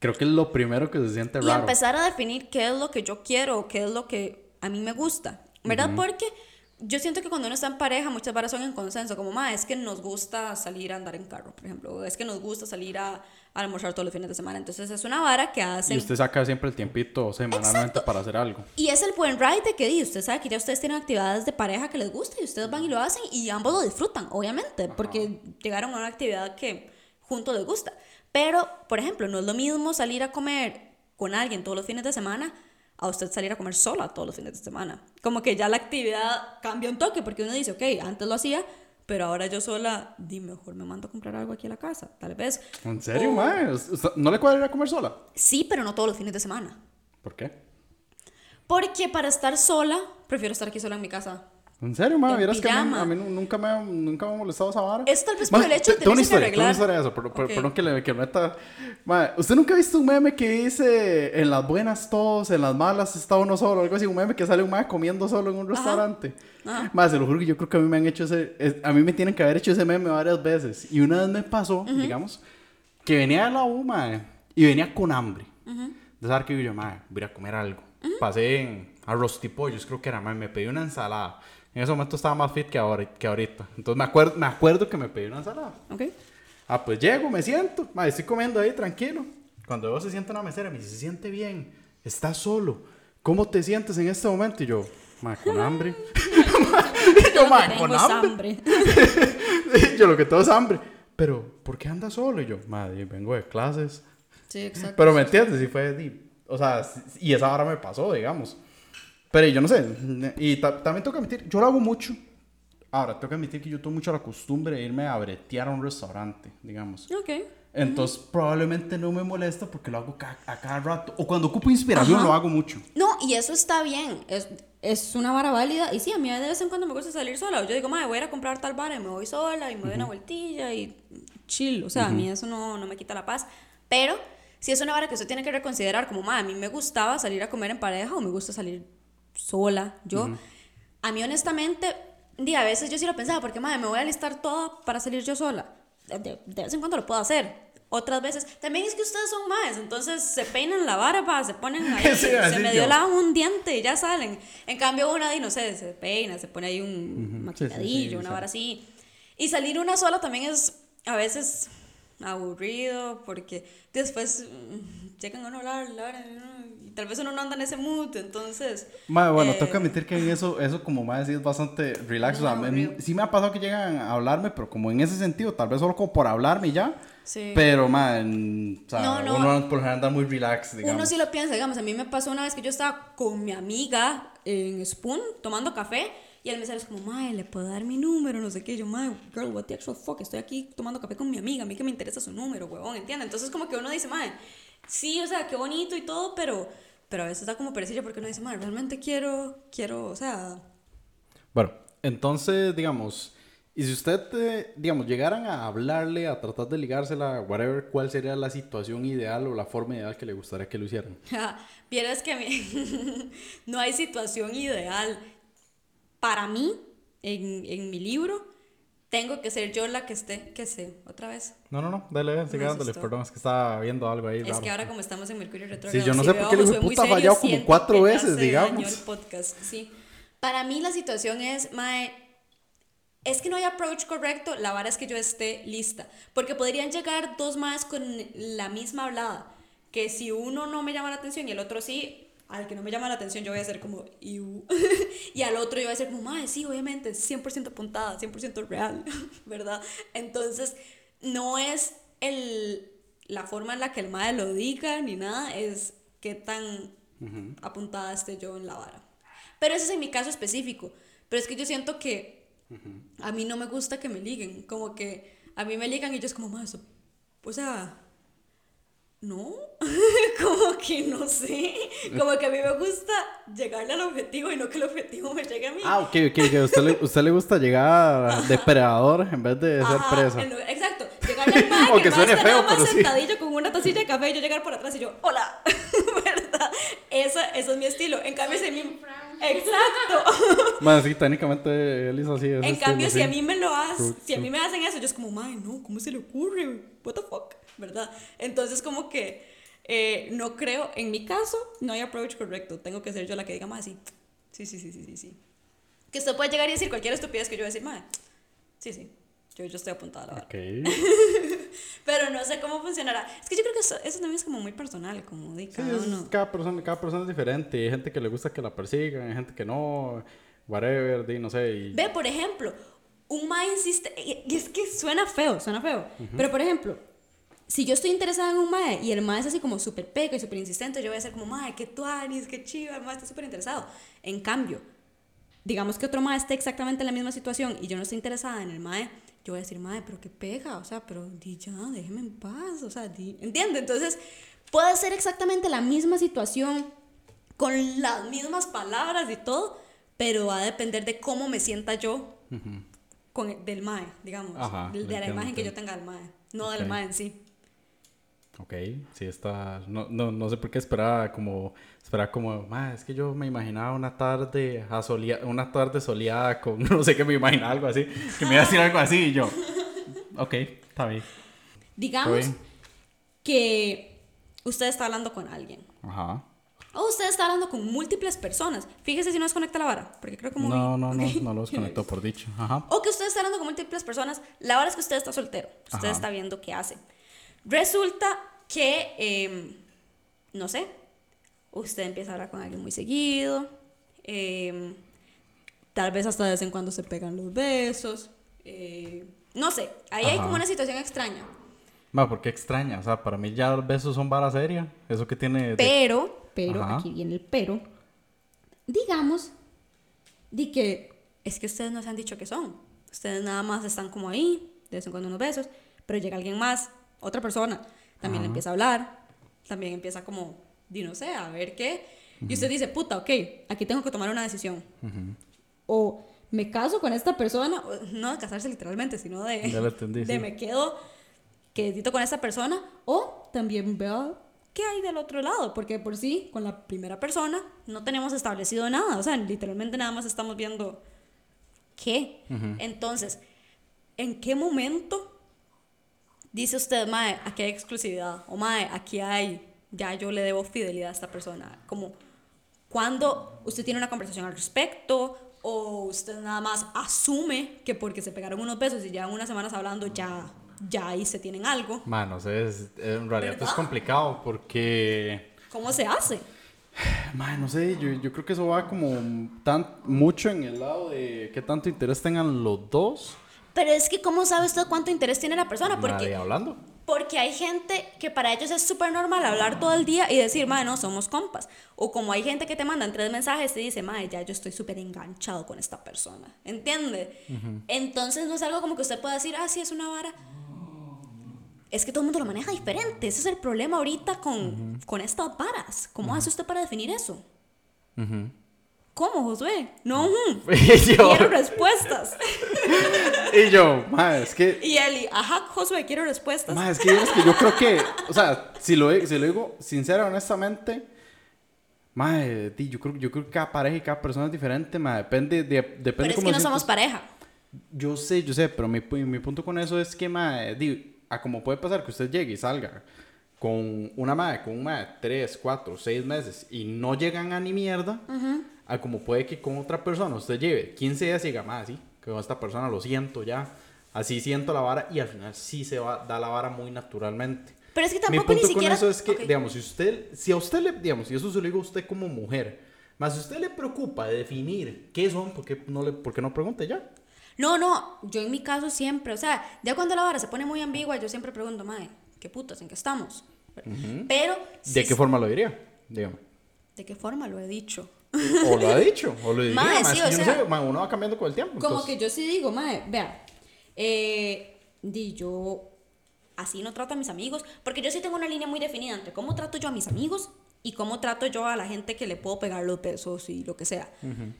Creo que es lo primero que se siente y raro. empezar a definir qué es lo que yo quiero qué es lo que a mí me gusta, ¿verdad? Porque yo siento que cuando uno está en pareja muchas varas son en consenso, como, ma, es que nos gusta salir a andar en carro, por ejemplo, es que nos gusta salir a, a almorzar todos los fines de semana, entonces es una vara que Y hacen... usted saca siempre el tiempito semanalmente Exacto. para hacer algo. Y es el buen ride de que di, usted sabe que ya ustedes tienen actividades de pareja que les gusta y ustedes van y lo hacen y ambos lo disfrutan, obviamente, porque llegaron a una actividad que juntos les gusta. Pero, por ejemplo, no es lo mismo salir a comer con alguien todos los fines de semana a usted salir a comer sola todos los fines de semana. Como que ya la actividad cambia un toque porque uno dice, ok, antes lo hacía, pero ahora yo sola, di, mejor me mando a comprar algo aquí a la casa, tal vez. ¿En serio, O- ¿No le cuadra ir a comer sola? Sí, pero no todos los fines de semana. ¿Por qué? Porque para estar sola, prefiero estar aquí sola en mi casa. ¿En serio? En Vieras que a mí, a mí nu- nunca, me, ha- nunca me ha molestado esa vara. Es tal vez por el hecho de te- tengo una tenerse que historia, tengo una arreglar. historia de eso, pero, pero- Ok. perdón que le que meta... Mae, ¿usted nunca ha visto un meme que dice en las buenas todos, en las malas está uno solo? Algo así, un meme que sale un mae comiendo solo en un restaurante. Ajá. Se lo juro que yo creo que a mí me han hecho ese... es- a mí me tienen que haber hecho ese meme varias veces. Y una vez me pasó, digamos, que venía de la U, mae, y venía con hambre. De saber que yo, mae, voy a comer algo. Pasé en arroz tipollos, creo que era, mae, me pedí una ensalada. En ese momento estaba más fit que, ahora, que ahorita. Entonces me acuerdo, me acuerdo que me pedí una ensalada. ¿Ok? Ah, pues llego, me siento. Mae, estoy comiendo ahí tranquilo. Cuando veo se sienta una mesera, me dice, se siente bien. Estás solo. ¿Cómo te sientes en este momento? Y yo, mae, con hambre. y yo, tengo con hambre. yo lo que todo es hambre. Pero, ¿por qué andas solo? Y yo, madre, vengo de clases. Sí, exacto. Pero me entiendes, y fue, o sea, y esa hora me pasó, digamos. Pero yo no sé, y ta- también tengo que admitir, yo lo hago mucho. Ahora, tengo que admitir que yo tengo mucho la costumbre de irme a bretear a un restaurante, digamos. Ok. Entonces, probablemente no me molesta porque lo hago ca- a cada rato. O cuando ocupo inspiración, Ajá. lo hago mucho. No, y eso está bien. Es, es una vara válida. Y sí, a mí de vez en cuando me gusta salir sola. Yo digo, madre, voy a ir a comprar tal vara y me voy sola y me doy una vueltilla y chill. O sea, a mí eso no, no me quita la paz. Pero si es una vara que usted tiene que reconsiderar, como, ma, a mí me gustaba salir a comer en pareja o me gusta salir sola, yo. A mí, honestamente, di, a veces yo sí lo pensaba, porque, ma, me voy a alistar toda para salir yo sola. De, de- de vez en cuando lo puedo hacer. Otras veces, también es que ustedes son más, entonces se peinan la barba, se ponen ahí, Sí, se medio yo. lavan un diente y ya salen. En cambio, una, di, no sé, se peina, se pone ahí un sí, sí, maquilladillo, sí, una vara así. Y salir una sola también es a veces aburrido porque después mm, llegan a no hablar, la y tal vez uno no anda en ese mood, entonces... Ma, bueno, eh, tengo que admitir que en eso, eso como más decir, es bastante relax. No, o sea, me- sí me ha pasado que llegan a hablarme, pero como en ese sentido, tal vez solo como por hablarme y ya. Sí. Pero, man, o sea, No, no. uno por lo general anda muy relax, digamos. Uno sí lo piensa, digamos, a mí me pasó una vez que yo estaba con mi amiga en Spoon tomando café y el mesero es como, mae, ¿le puedo dar mi número? No sé qué. Y yo, mae, girl, what the actual fuck, estoy aquí tomando café con mi amiga, a mí que me interesa su número, huevón, ¿entiendes? Entonces como que uno dice, mae, sí, o sea, qué bonito y todo, pero, pero a veces da como perecilla porque uno dice, mae, realmente quiero, quiero, o sea, Bueno, entonces, digamos, y si usted, eh, digamos, llegaran a hablarle, a tratar de ligársela, whatever, ¿cuál sería la situación ideal o la forma ideal que le gustaría que lo hicieran? Vieras que no hay situación ideal. Para mí, en, en mi libro, tengo que ser yo la que esté, que sé, otra vez. No, no, no, dale, Me dándole, perdón, es que estaba viendo algo ahí. Es raro. que ahora como estamos en Mercurio Sí, retrógrado, yo no si sé por qué muy puta fallado como cuatro veces, digamos. el podcast, sí. Para mí la situación es, mae, es que no hay approach correcto, la vara es que yo esté lista, porque podrían llegar dos más con la misma hablada, que si uno no me llama la atención y el otro sí, al que no me llama la atención yo voy a ser como, "Iu". y al otro yo voy a ser como, mae, sí, obviamente, 100% apuntada, 100% real, ¿verdad? Entonces, no es el, la forma en la que el mae lo diga ni nada, es qué tan apuntada esté yo en la vara. Pero ese es en mi caso específico. Pero es que yo siento que a mí no me gusta que me liguen. Como que a mí me ligan y yo es como, más, o sea, no, como que no sé. Como que a mí me gusta llegarle al objetivo y no que el objetivo me llegue a mí. Ah, ok, ok, que a usted le, usted le gusta llegar depredador en vez de ser Ajá, presa. lo- exacto. Llegarle al Aunque que mae suene está feo, nada más sí. sentadillo con una tacilla de café y yo llegar por atrás y yo, hola, ¿verdad? Esa, ese es mi estilo. En cambio, si a mí... Exacto. Más sí, técnicamente él hizo así. En estilo, cambio, si sí. a mí me lo hacen, si a mí me hacen eso, yo es como, mae, no, ¿cómo se le ocurre? What the fuck, ¿verdad? Entonces, como que eh, no creo, en mi caso, no hay approach correcto. Tengo que ser yo la que diga, mae, sí, sí, sí, sí, sí, sí, sí. Que usted puede llegar y decir cualquier estupidez que yo voy a decir, mae, sí, sí, yo, yo estoy apuntada a la vara. Ok. Pero no sé cómo funcionará. Es que yo creo que eso, eso también es como muy personal, como de Sí, cada es- uno. cada, persona, cada persona es diferente. Hay gente que le gusta que la persigan, hay gente que no, whatever, di, no sé. Y... Ve, por ejemplo, un ma insiste, y y es que suena feo, suena feo, pero por ejemplo, si yo estoy interesada en un mae y el mae es así como súper peco y súper insistente, yo voy a ser como, mae, qué tuanis, qué chiva, el mae está súper interesado. En cambio, digamos que otro mae esté exactamente en la misma situación y yo no estoy interesada en el mae, yo voy a decir, mae, pero qué pega, o sea, pero di ya, déjeme en paz, o sea, di, ¿entiende? Entonces, puede ser exactamente la misma situación, con las mismas palabras y todo, pero va a depender de cómo me sienta yo con el- del mae, digamos, Ajá, de, de la imagen que yo tenga del mae, no Ok. del mae en sí. Ok, sí está. No, no, no sé por qué esperaba como. Esperaba como. "Ma, es que yo me imaginaba una tarde asolea- una tarde soleada con. No sé qué me imaginaba algo así. Que me iba a decir algo así y yo. Ok, está bien. Digamos bien. que usted está hablando con alguien. Ajá. O usted está hablando con múltiples personas. Fíjese si no desconecta la vara, porque creo que muy... No, no, no, ok. no lo desconectó por dicho. Ajá. O que usted está hablando con múltiples personas. La verdad es que usted está soltero. Usted Ajá. está viendo qué hace. Resulta que, em, no sé, usted empieza a hablar con alguien muy seguido. em, tal vez hasta de vez en cuando se pegan los besos. eh, no sé, ahí hay Ajá. como una situación extraña. Ma, ¿por qué extraña? O sea, para mí ya los besos son vara seria. Eso que tiene. de- Pero, pero, Ajá. aquí viene el pero. Digamos, di que es que ustedes no se han dicho que son. Ustedes nada más están como ahí, de vez en cuando unos besos, pero llega alguien más, otra persona, también le empieza a hablar, también empieza como, di no sé, a ver qué. Y usted dice, puta, ok, aquí tengo que tomar una decisión. O me caso con esta persona, no de casarse literalmente, sino de, entendí, de sí. me quedo quedito con esta persona, o también veo ¿qué hay del otro lado? Porque por sí, con la primera persona, no tenemos establecido nada. O sea, literalmente nada más estamos viendo qué. Entonces, ¿en qué momento dice usted, Mae, aquí hay exclusividad? O Mae, aquí hay, ya yo le debo fidelidad a esta persona. Como, cuando usted tiene una conversación al respecto? O usted nada más asume que porque se pegaron unos besos y ya unas semanas hablando, ya ya ahí se tienen algo. Mano, es, en realidad es complicado porque... ¿Cómo se hace? Man, no sé, yo, yo, creo que eso va como tan mucho en el lado de qué tanto interés tengan los dos. Pero es que, ¿cómo sabe usted cuánto interés tiene la persona? Porque, Nadie hablando. Porque hay gente que para ellos es súper normal hablar todo el día y decir, madre, no, somos compas. O como hay gente que te mandan tres mensajes y dice, madre, ya yo estoy súper enganchado con esta persona. ¿Entiende? Entonces no es algo como que usted pueda decir, ah, sí, es una vara es que todo el mundo lo maneja diferente. Ese es el problema ahorita con, con estas varas. ¿Cómo hace usted para definir eso? ¿Cómo, Josué? No, quiero respuestas. y yo, ma, es que... Y Eli, ajá, Josué, quiero respuestas. Ma, es que, es que yo creo que, o sea, si lo, si lo digo sincera, honestamente, ma, yo creo, yo creo que cada pareja y cada persona es diferente, ma, depende, de, depende Pero es que no somos pareja. Yo sé, yo sé, pero mi, mi punto con eso es que, ma, digo, a como puede pasar que usted llegue y salga con una madre, con un madre, tres, cuatro, seis meses y no llegan a ni mierda, a como puede que con otra persona usted lleve 15 días y diga, madre, sí, que con esta persona lo siento ya, así siento la vara y al final sí se va, da la vara muy naturalmente. Pero es que tampoco Mi punto ni con siquiera... eso es que, digamos, si usted, si a usted le, digamos, y eso se lo digo a usted como mujer, más si usted le preocupa de definir qué son, ¿por qué no, le, por qué no pregunte ya? No, no, yo en mi caso siempre, o sea, ya cuando la vara se pone muy ambigua, yo siempre pregunto, madre, ¿qué putas? ¿En qué estamos? Pero... ¿De qué forma lo diría? Dígame. ¿De qué forma lo he dicho? O lo ha dicho, o lo diría, Mae, sí, o yo sea, no sé, mae, uno va cambiando con el tiempo. Como entonces- que yo sí digo, madre, vea, eh, di yo así no trato a mis amigos, porque yo sí tengo una línea muy definida entre cómo trato yo a mis amigos y cómo trato yo a la gente que le puedo pegar los besos y lo que sea.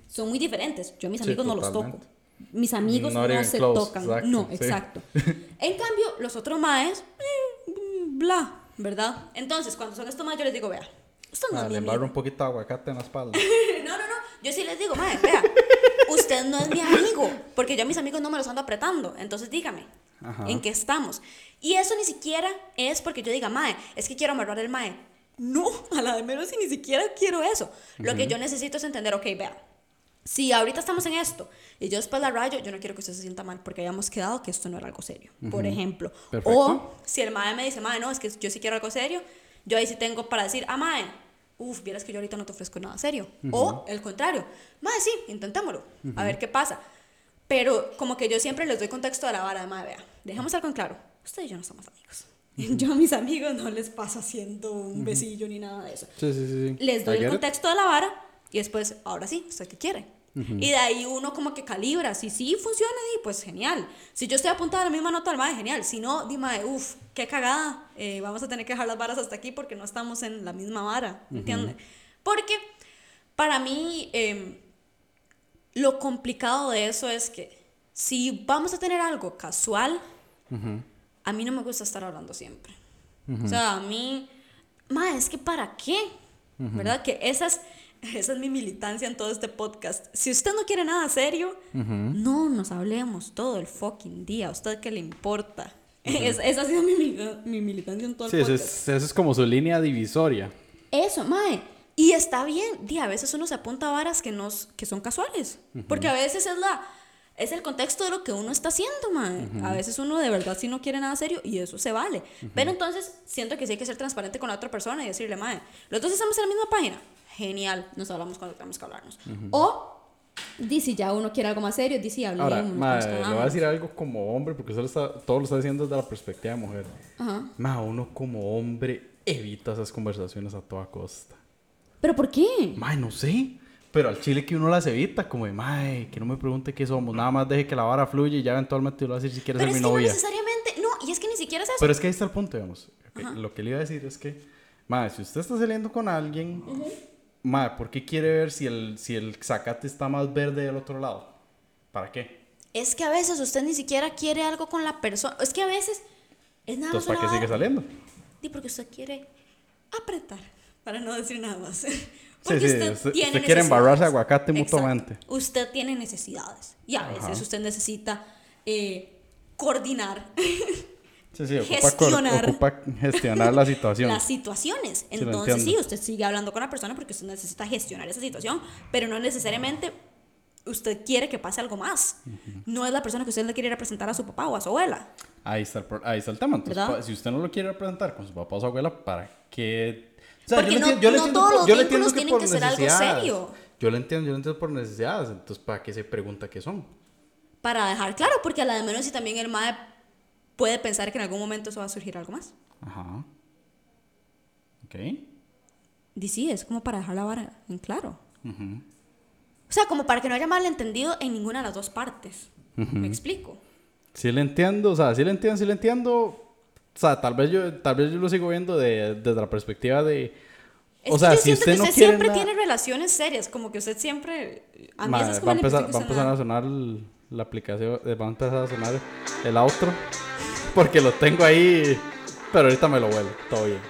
Son muy diferentes. Yo a mis Sí, amigos no los toco. totalmente. Mis amigos Not no se close, tocan. exacto, no, sí. exacto. En cambio, los otros maes, eh, bla, ¿verdad? Entonces, cuando son estos maes, yo les digo, vea, esto no Ah, es le embarro un poquito de aguacate en la espalda. No, no, no. Yo sí les digo, mae, vea, usted no es mi amigo, porque yo a mis amigos no me los ando apretando. Entonces dígame, Ajá. ¿en qué estamos? Y eso ni siquiera es porque yo diga, mae, es que quiero amarrar el mae. No, a la de menos y ni siquiera quiero eso. Lo que yo necesito es entender, ok, vea, si ahorita estamos en esto y yo después la rayo, yo no quiero que usted se sienta mal porque hayamos quedado que esto no era algo serio, por ejemplo. Perfecto. O si el mae me dice, mae, no, es que yo sí quiero algo serio, yo ahí sí tengo para decir, ah, mae, uff, vieras que yo ahorita no te ofrezco nada serio. O el contrario, mae, sí, intentémoslo, a ver qué pasa. Pero como que yo siempre les doy contexto a la vara mae, vea, dejemos algo en claro, usted y yo no somos amigos. Yo a mis amigos no les paso haciendo un besillo ni nada de eso Sí, sí, sí. les doy el get it. contexto de la vara y después, ahora sí, ¿usted qué quiere? Y de ahí uno como que calibra, si sí funciona, di, pues genial. Si yo estoy apuntada a la misma nota del mae, genial. Si no, dime, uff, qué cagada, eh, vamos a tener que dejar las varas hasta aquí porque no estamos en la misma vara, ¿me entiende? Porque para mí em, lo complicado de eso es que si vamos a tener algo casual, a mí no me gusta estar hablando siempre. O sea, a mí, ma, es que para qué, ¿verdad? Que esa es, esa es mi militancia en todo este podcast. Si usted no quiere nada serio, no nos hablemos todo el fucking día. ¿A usted qué le importa? Es- esa ha sido mi, mi militancia en todo el Sí, esa podcast. es, esa es como su línea divisoria. Eso, mae. Y está bien, di, a veces uno se apunta a varas que, nos, que son casuales. Porque a veces es la es el contexto de lo que uno está haciendo, mae. A veces uno de verdad sí no quiere nada serio y eso se vale. Pero entonces siento que sí hay que ser transparente con la otra persona y decirle, mae, los dos estamos en la misma página. Genial, nos hablamos cuando tenemos que hablarnos. O, di, si ya uno quiere algo más serio, di, si hablemos. Ahora, nos ma, le voy a decir algo como hombre, porque usted lo está, todo lo está diciendo desde la perspectiva de mujer. Ajá. Ma, uno como hombre evita esas conversaciones a toda costa. ¿Pero por qué? Ma, no sé. Pero al chile que uno las evita, como de, mae, que no me pregunte qué somos. Nada más deje que la vara fluya y ya eventualmente lo va a decir si quiere Pero ser es mi que no novia. necesariamente, no, y es que ni siquiera es eso. Pero es que ahí está el punto, digamos. Lo que le iba a decir es que, madre, si usted está saliendo con alguien, madre, ¿por qué quiere ver si el, si el zacate está más verde del otro lado? ¿Para qué? Es que a veces usted ni siquiera quiere algo con la persona. Es que a veces es nada más Entonces, ¿para una qué sigue saliendo? Sí, porque usted quiere apretar, para no decir nada más. Sí, Porque sí, usted, usted, tiene usted quiere embarrarse necesidades. aguacate Exacto. mutuamente. Usted tiene necesidades y a veces Ajá. usted necesita eh, coordinar Sí, sí, ocupa, Gestionar. ocupa gestionar la situación. las situaciones. Entonces, sí, usted sigue hablando con la persona porque usted necesita gestionar esa situación, pero no necesariamente usted quiere que pase algo más. No es la persona que usted le quiere representar a su papá o a su abuela. Ahí está el, ahí está el tema. Entonces, si usted no lo quiere representar con su papá o su abuela, ¿para qué? O sea, Porque yo le no- entiendo- yo le no entiendo todos los vínculos tienen que ser algo serio. Yo lo entiendo, yo lo entiendo por necesidades. Entonces, ¿para qué se pregunta qué son? Para dejar claro, porque a la de menos si también el MAE puede pensar que en algún momento eso va a surgir algo más. Ajá. Ok. Y sí, es como para dejar la vara en claro. Ujú. O sea, como para que no haya malentendido en ninguna de las dos partes. ¿Me explico? Sí le entiendo, o sea, sí le entiendo, sí le entiendo. O sea, tal vez yo, tal vez yo lo sigo viendo de- desde la perspectiva de... Es o sea, yo si usted que no usted quiere siempre nada- tiene relaciones serias, como que usted siempre... A mí es como va, la empezar, va a empezar a sonar la aplicación, eh, va a empezar a sonar el outro, porque lo tengo ahí, pero ahorita me lo vuelvo, todo bien.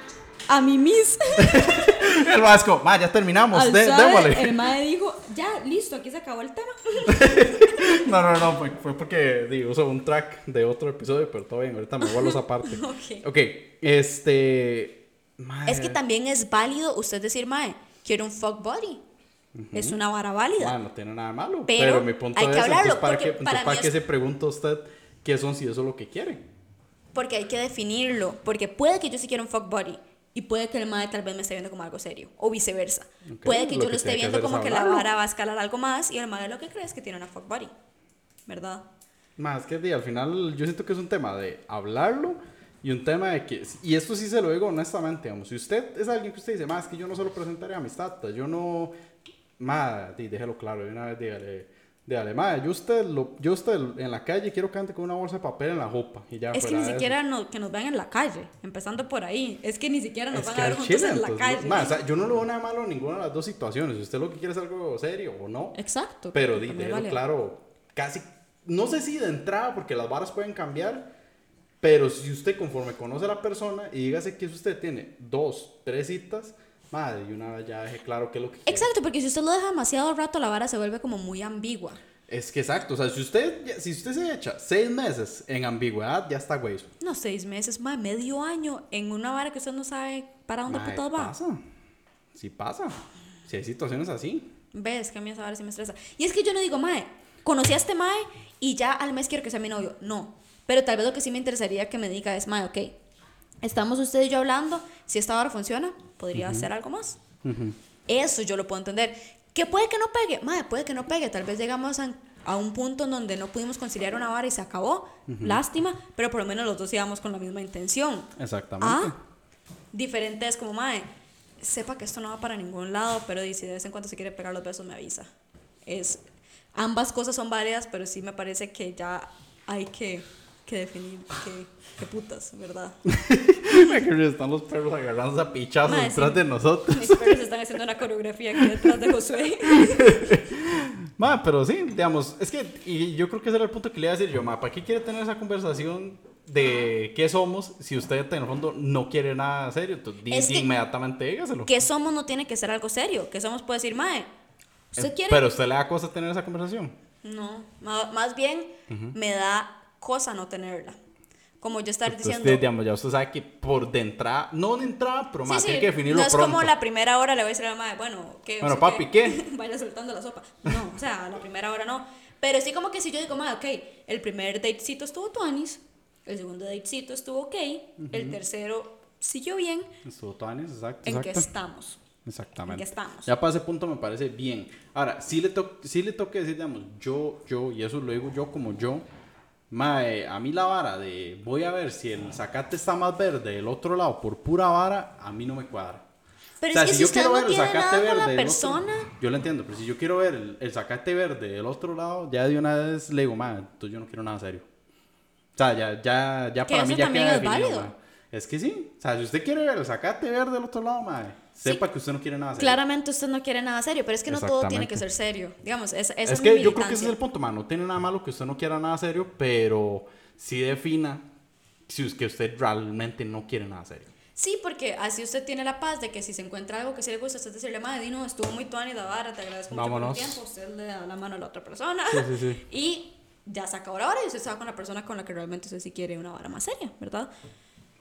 A mí mis... El vasco, ma, ya terminamos, de, démosle. el mae dijo, ya, listo, aquí se acabó el tema. No, no, no, fue, fue porque digo, uso un track de otro episodio, pero todo bien, ahorita me vuelvo esa parte. Ok. Ok, este... madre, Es que también es válido usted decir, mae, quiero un fuck body. Es una vara válida. no tiene nada malo, Pero pero, mi punto hay es, que hablarlo, entonces, ¿para, porque qué, entonces, para ¿para mí qué es- se pregunta usted qué son si eso es lo que quiere? Porque hay que definirlo. Porque puede que yo sí quiera un fuck body. Y puede que el mae tal vez me esté viendo como algo serio. O viceversa. Ok, puede que lo yo que lo esté viendo como que la vara va a escalar algo más. Y el mae lo que cree es que tiene una fuck body. ¿Verdad? Más que al final yo siento que es un tema de hablarlo y un tema de que, y esto sí se lo digo honestamente, digamos, si usted es alguien que usted dice, más que yo no solo presentaré amistad, yo no, más, déjelo claro, de una vez dígale, dígale, madre, yo usted, lo, yo usted en la calle quiero que ande con una bolsa de papel en la jupa y ya es que ni de siquiera no- que nos vean en la calle. Empezando por ahí. Es que ni siquiera nos Es van a ver juntos chile, en la entonces, calle. ma, o sea, yo no le veo nada malo en ninguna de las dos situaciones. Si usted lo que quiere es algo serio o no. Exacto. Pero también déjelo vale. claro, casi, no sé si de entrada, porque las varas pueden cambiar, pero si usted conforme conoce a la persona y dígase que usted tiene dos, tres citas, madre, y una vez ya deje claro qué es lo que. Exacto, porque si usted lo deja demasiado rato, la vara se vuelve como muy ambigua. Es que exacto, o sea, si usted, si usted se echa seis meses en ambigüedad, ya está güey. No, seis meses, más medio año en una vara que usted no sabe para dónde putas va. pasa, sí pasa, si hay situaciones así. Ves que a mí esa vara sí me estresa. Y es que yo no digo, mae, conocí a este mae y ya al mes quiero que sea mi novio. No. Pero tal vez lo que sí me interesaría que me diga es, mae, ok, estamos usted y yo hablando, si esta vara funciona, podría hacer algo más. Eso yo lo puedo entender. Que puede que no pegue, mae, puede que no pegue. Tal vez llegamos a, a un punto en donde no pudimos conciliar una vara y se acabó. Lástima, pero por lo menos los dos íbamos con la misma intención. Exactamente. Ah, diferente es como, mae, sepa que esto no va para ningún lado, pero si de vez en cuando se quiere pegar los besos, me avisa. Es, ambas cosas son válidas, pero sí me parece que ya hay que, que definir qué, qué putas, ¿verdad? Que están los perros agarrándose a pichazos detrás sí. de nosotros. Mis perros están haciendo una coreografía aquí detrás de Josué. Ma, pero sí, digamos, es que, y yo creo que ese era el punto que le iba a decir yo, ma, ¿para qué quiere tener esa conversación de qué somos si usted en el fondo no quiere nada serio? Entonces, di- Es di que- inmediatamente dígaselo. Que somos no tiene que ser algo serio. Que somos puede decir, mae, ¿usted Eh, quiere? Pero usted le da cosa tener esa conversación. No, ma- más bien me da cosa no tenerla. Como yo estar Entonces, diciendo... digamos, ya usted sabe que por de entrada, no de entrada, pero más Sí, tiene sí, que definirlo no es pronto. como la primera hora le voy a decir a la madre, bueno, ¿qué? Bueno, ¿Usted papi, ¿qué? Vaya soltando la sopa. No, o sea, la primera hora no. Pero sí como que si yo digo, madre, ok, el primer datecito estuvo tuanis, el segundo datecito estuvo ok, el tercero siguió bien, Estuvo tuanis, exacto, ¿en qué estamos? Exactamente. ¿En qué estamos? Ya para ese punto me parece bien. Ahora, sí le, sí le toca decir, digamos, yo, yo, y eso lo digo yo como yo, mae, a mí la vara de voy a ver si el zacate está más verde del otro lado por pura vara, a mí no me cuadra. Pero o sea, es que si, si yo quiero no ver el zacate verde la del otro- persona... yo lo entiendo, pero si yo quiero ver el, el zacate verde del otro lado, ya de una vez le digo, mae, entonces yo no quiero nada serio. O sea, ya, ya, ya para mí ya queda es definido. Es que sí, o sea, si usted quiere ver el zacate verde del otro lado, mae, sepa que usted no quiere nada serio. Claramente usted no quiere nada serio, pero es que no todo tiene que ser serio. Digamos, esa, esa es es, que mi yo creo que ese es el punto, man. No tiene nada malo que usted no quiera nada serio, pero sí defina si es que usted realmente no quiere nada serio. Sí, porque así usted tiene la paz de que si se encuentra algo que sí le gusta, usted decirle, madre, no, estuvo muy tuani la vara, te agradezco mucho por Vámonos. el tiempo, usted le da la mano a la otra persona. Sí, sí, sí. Y ya se acabó la vara y usted se va con la persona con la que realmente usted sí quiere una vara más seria, ¿verdad?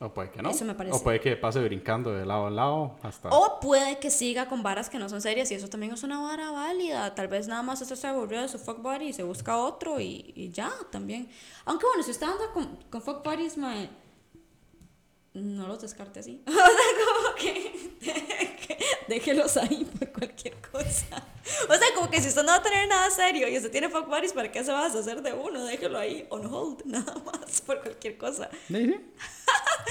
O puede que no. Eso me parece. O puede que pase brincando de lado a lado hasta. O puede que siga con varas que no son serias y eso también es una vara válida. Tal vez nada más usted se aburrió de su fuck buddy y se busca otro y, y ya también. Aunque bueno, si usted anda con, con fuck buddies, mae, no los descarte así. o sea, como que, déjelos ahí por cualquier cosa. O sea, como que si usted no va a tener nada serio y usted tiene fuck buddies, ¿para qué se va a deshacer de uno? Déjelo ahí on hold, nada más, por cualquier cosa. Sí.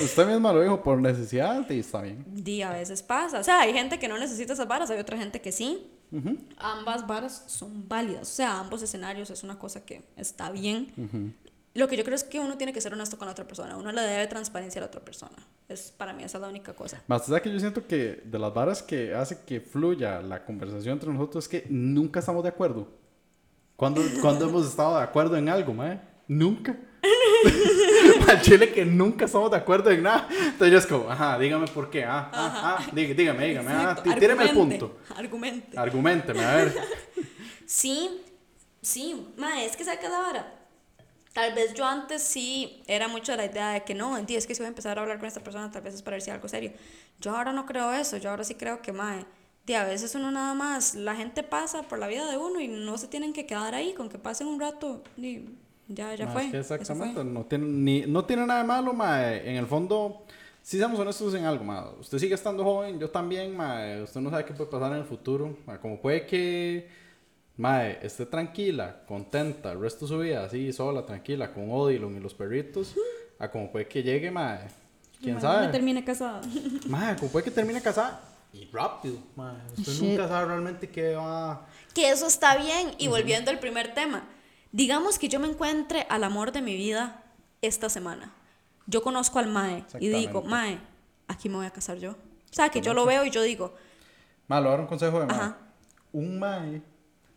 Usted misma lo dijo por necesidad y está bien. Di a veces pasa. O sea, hay gente que no necesita esas varas, hay otra gente que sí. Ambas varas son válidas. O sea, ambos escenarios es una cosa que está bien. Lo que yo creo es que uno tiene que ser honesto con la otra persona. Uno le debe transparencia a la otra persona. Es, para mí esa es la única cosa. Más allá que yo siento que de las varas que hace que fluya la conversación entre nosotros es que nunca estamos de acuerdo. ¿Cuándo, cuándo hemos estado de acuerdo en algo, mae? Nunca. Al chile que nunca estamos de acuerdo en nada. Entonces yo es como, ajá, dígame por qué. Ah, ah, ah, dí- dígame, dígame. Ah, tíreme el punto. Argumente. Argumenteme, a ver. Sí, sí, ma, es que saca la vara. Tal vez yo antes sí era mucho de la idea de que no, enti, es que si voy a empezar a hablar con esta persona, tal vez es para hay algo serio. Yo ahora no creo eso, yo ahora sí creo que, mae, de a veces uno nada más, la gente pasa por la vida de uno y no se tienen que quedar ahí, con que pasen un rato, y ya, ya Ma, fue. es que eso fue. exactamente, no tiene, ni, no tiene nada de malo, mae. En el fondo, si seamos honestos en algo, mae. Usted sigue estando joven, yo también, mae. Usted no sabe qué puede pasar en el futuro. mae. Como puede que, mae, esté tranquila, contenta el resto de su vida, así, sola, tranquila, con Odilon y los perritos. A como puede que llegue, mae. ¿Quién Mae, sabe? Me termine casada. Mae, como puede que termine casada. Y rápido, mae. Usted Shit. nunca sabe realmente qué va... Que eso está bien. Y volviendo al primer tema, digamos que yo me encuentre al amor de mi vida esta semana. Yo conozco al Mae y digo. Mae, aquí me voy a casar yo. O sea, que yo lo veo y yo digo, Mae, a dar un consejo de mae. Ajá. Un mae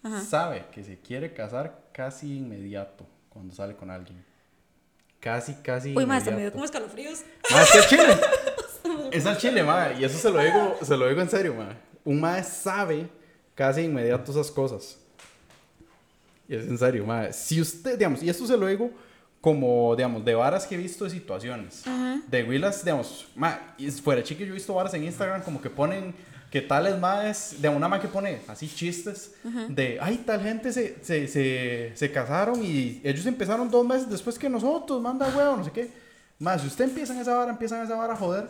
Ajá. sabe que se quiere casar casi inmediato cuando sale con alguien. Casi, casi uy, Mae, se me dio como escalofríos. Mae, es al chile. es al chile, mae. Y eso se lo digo, se lo digo en serio, mae. Un mae sabe casi inmediato esas cosas. Es en serio, mae. Si usted, digamos, y esto se lo digo como, digamos, de varas que he visto de situaciones. De Willas, digamos, y fuera chique, yo he visto varas en Instagram como que ponen que tales maes, de una mae que pone así chistes de, ay, tal gente se, se, se, se casaron y ellos empezaron dos meses después que nosotros, manda huevo, no sé qué. Más, si usted empieza en esa vara, empieza en esa vara a joder,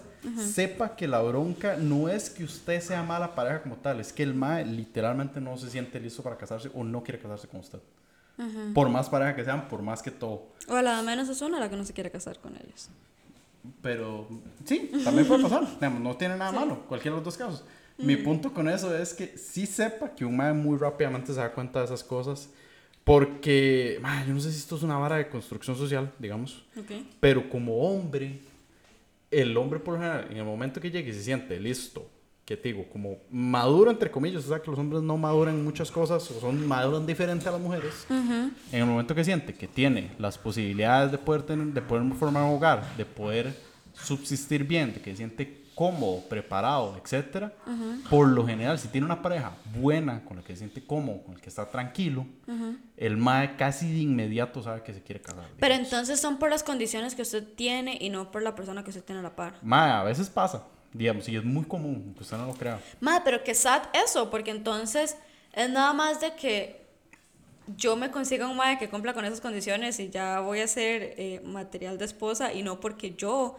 sepa que la bronca no es que usted sea mala pareja como tal, es que el mae literalmente no se siente listo para casarse o no quiere casarse con usted. Por más pareja que sean, por más que todo. O a la menos es una la que no se quiere casar con ellos. Pero sí, también puede pasar. No tiene nada malo, cualquiera de los dos casos. Mi punto con eso es que sí sepa que un mae muy rápidamente se da cuenta de esas cosas. Porque, mae, yo no sé si esto es una vara de construcción social, digamos. Ok. Pero como hombre, el hombre por lo general, en el momento que llegue y se siente listo, que te digo, como maduro entre comillas, o sea que los hombres no maduran muchas cosas o son maduran diferente a las mujeres. En el momento que siente que tiene las posibilidades de poder tener, de poder formar un hogar, de poder subsistir bien, de que siente cómodo, preparado, etcétera, por lo general, si tiene una pareja buena, con la que se siente cómodo, con la que está tranquilo, el mae casi de inmediato sabe que se quiere casar. Pero entonces son por las condiciones que usted tiene y no por la persona que usted tiene a la par. Mae, a veces pasa, digamos, y es muy común, que usted no lo crea. Madre, pero que sad eso, porque entonces es nada más de que yo me consiga un madre que cumpla con esas condiciones y ya voy a ser eh, material de esposa y no porque yo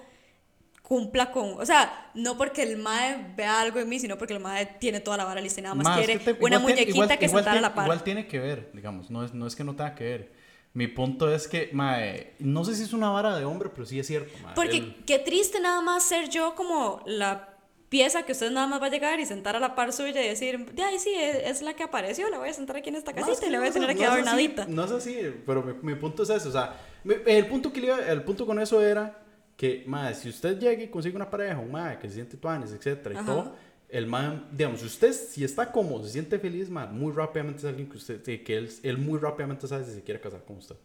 cumpla con, o sea, no porque el mae vea algo en mí, sino porque el mae tiene toda la vara lista y nada más Ma, es quiere te- una igual tiene- muñequita igual- que igual sentar a tiene- la par. Igual tiene que ver, digamos, no es, no es que no tenga que ver. Mi punto es que, mae, no sé si es una vara de hombre, pero sí es cierto, mae. Porque El- qué triste nada más ser yo como la pieza que usted nada más va a llegar y sentar a la par suya y decir, de ahí sí, es, es la que apareció, la voy a sentar aquí en esta No, es casita y le no voy a tener no aquí así, adornadita. No es así, pero mi, mi punto es ese, o sea, mi- el punto, que el punto con eso era que, mae, si usted llega y consigue una pareja, un mae que se siente tuanes, etcétera, y Ajá. todo, el mae, digamos, si usted, si está cómodo, se siente feliz, mae, muy rápidamente es alguien que usted, que él, él muy rápidamente sabe si se quiere casar con usted.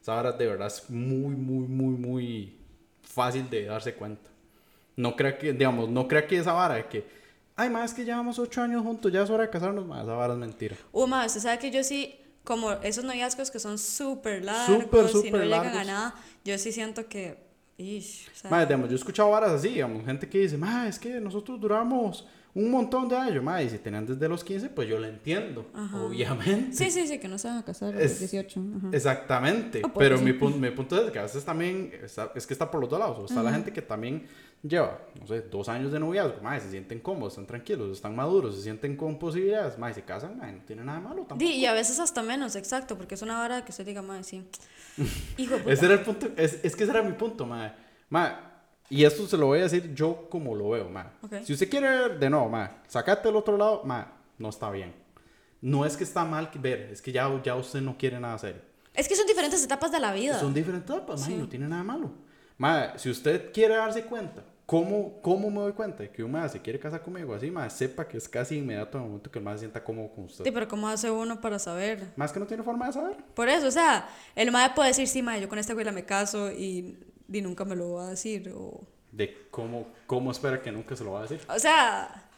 Esa vara de verdad es muy, muy, muy, muy fácil de darse cuenta. No crea que, digamos, no crea que esa vara de que, ay, más es que llevamos ocho años juntos, ya es hora de casarnos, más, esa vara es mentira. Uh, ma, usted sabe que yo sí, como esos noviazgos que son súper largos Súper, y no súper llegan a largos. nada, yo sí siento que, ish, o sea, Madre, digamos, yo he escuchado varas así, digamos, gente que dice, madre, es que nosotros duramos un montón de años, madre, y si tenían desde los 15, pues yo lo entiendo, obviamente. sí, sí, sí, que no se van a casar a los 18. ajá. Exactamente, pues, pero sí. mi, pun- mi punto es que a veces también, está- es que está por los dos lados, o está la gente que también lleva, no sé, dos años de noviazgo, madre, se sienten cómodos, están tranquilos, están maduros, se sienten con posibilidades, madre, se casan, madre, no tiene nada de malo tampoco. Di, y a veces hasta menos, exacto, porque es una hora que usted diga, madre, sí. Hijo de puta. Ese era el punto, es, es que ese era mi punto, madre. Madre, y esto se lo voy a decir yo como lo veo, madre. Ok. Si usted quiere ver de nuevo, madre, sacate del otro lado, madre, no está bien. No es que está mal ver, es que ya, ya usted no quiere nada serio. Es que son diferentes etapas de la vida. Son diferentes etapas, madre, no tiene nada malo. Madre, si usted quiere darse cuenta, ¿cómo, cómo me doy cuenta de que un madre se quiere casar conmigo? Así, madre, sepa que es casi inmediato en el momento que el madre se sienta cómodo con usted. Sí, pero ¿cómo hace uno para saber? Más que no tiene forma de saber. Por eso, o sea, el madre puede decir, sí, madre, yo con este güey la me caso y, y nunca me lo va a decir. O, De cómo, cómo espera que nunca se lo va a decir. o sea,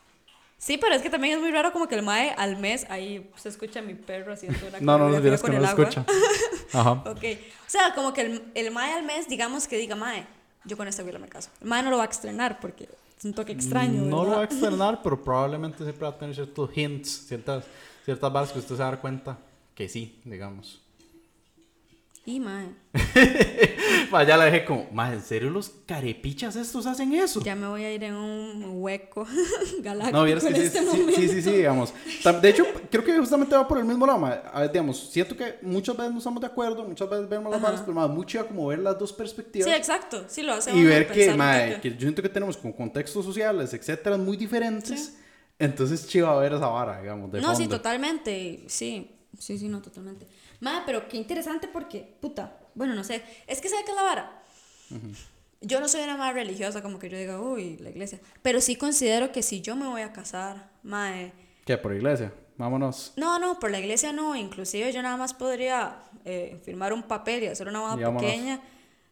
sí, pero es que también es muy raro como que el madre al mes, ahí se escucha a mi perro haciendo una No, no, no, dirás que no lo escucha. Ajá. Ok, o sea, como que el, el mae al mes, digamos que diga, mae, yo con esta güey me caso. El mae no lo va a externar porque es un toque extraño, No lo va a externar, pero probablemente siempre va a tener ciertos hints, ciertas, ciertas balas que usted se va a dar cuenta que sí, digamos. Y mae, Vaya, la dejé como, más en serio los carepichas estos hacen eso. ya me voy a ir en un hueco galáctico No, vieras que sí, este sí, momento. sí, sí, sí, digamos. De hecho, creo que justamente va por el mismo lado, ma. A ver, digamos, siento que muchas veces no estamos de acuerdo, muchas veces vemos las balas, pero más mucho iba como ver las dos perspectivas. Sí, exacto, sí lo hace y ver que, mae, que yo siento que tenemos como contextos sociales, etcétera, muy diferentes. Entonces, chiva ver esa vara, digamos, de No, sí, fondo. totalmente, sí, sí, sí, no, totalmente. Mae, pero qué interesante porque, puta, bueno, no sé, es que ¿sabe qué es la vara? Yo no soy una más religiosa como que yo diga, uy, la iglesia, pero sí considero que si yo me voy a casar, mae, ¿Qué? ¿Por iglesia? Vámonos. No, no, por la iglesia no. Inclusive yo nada más podría eh, firmar un papel y hacer una boda pequeña.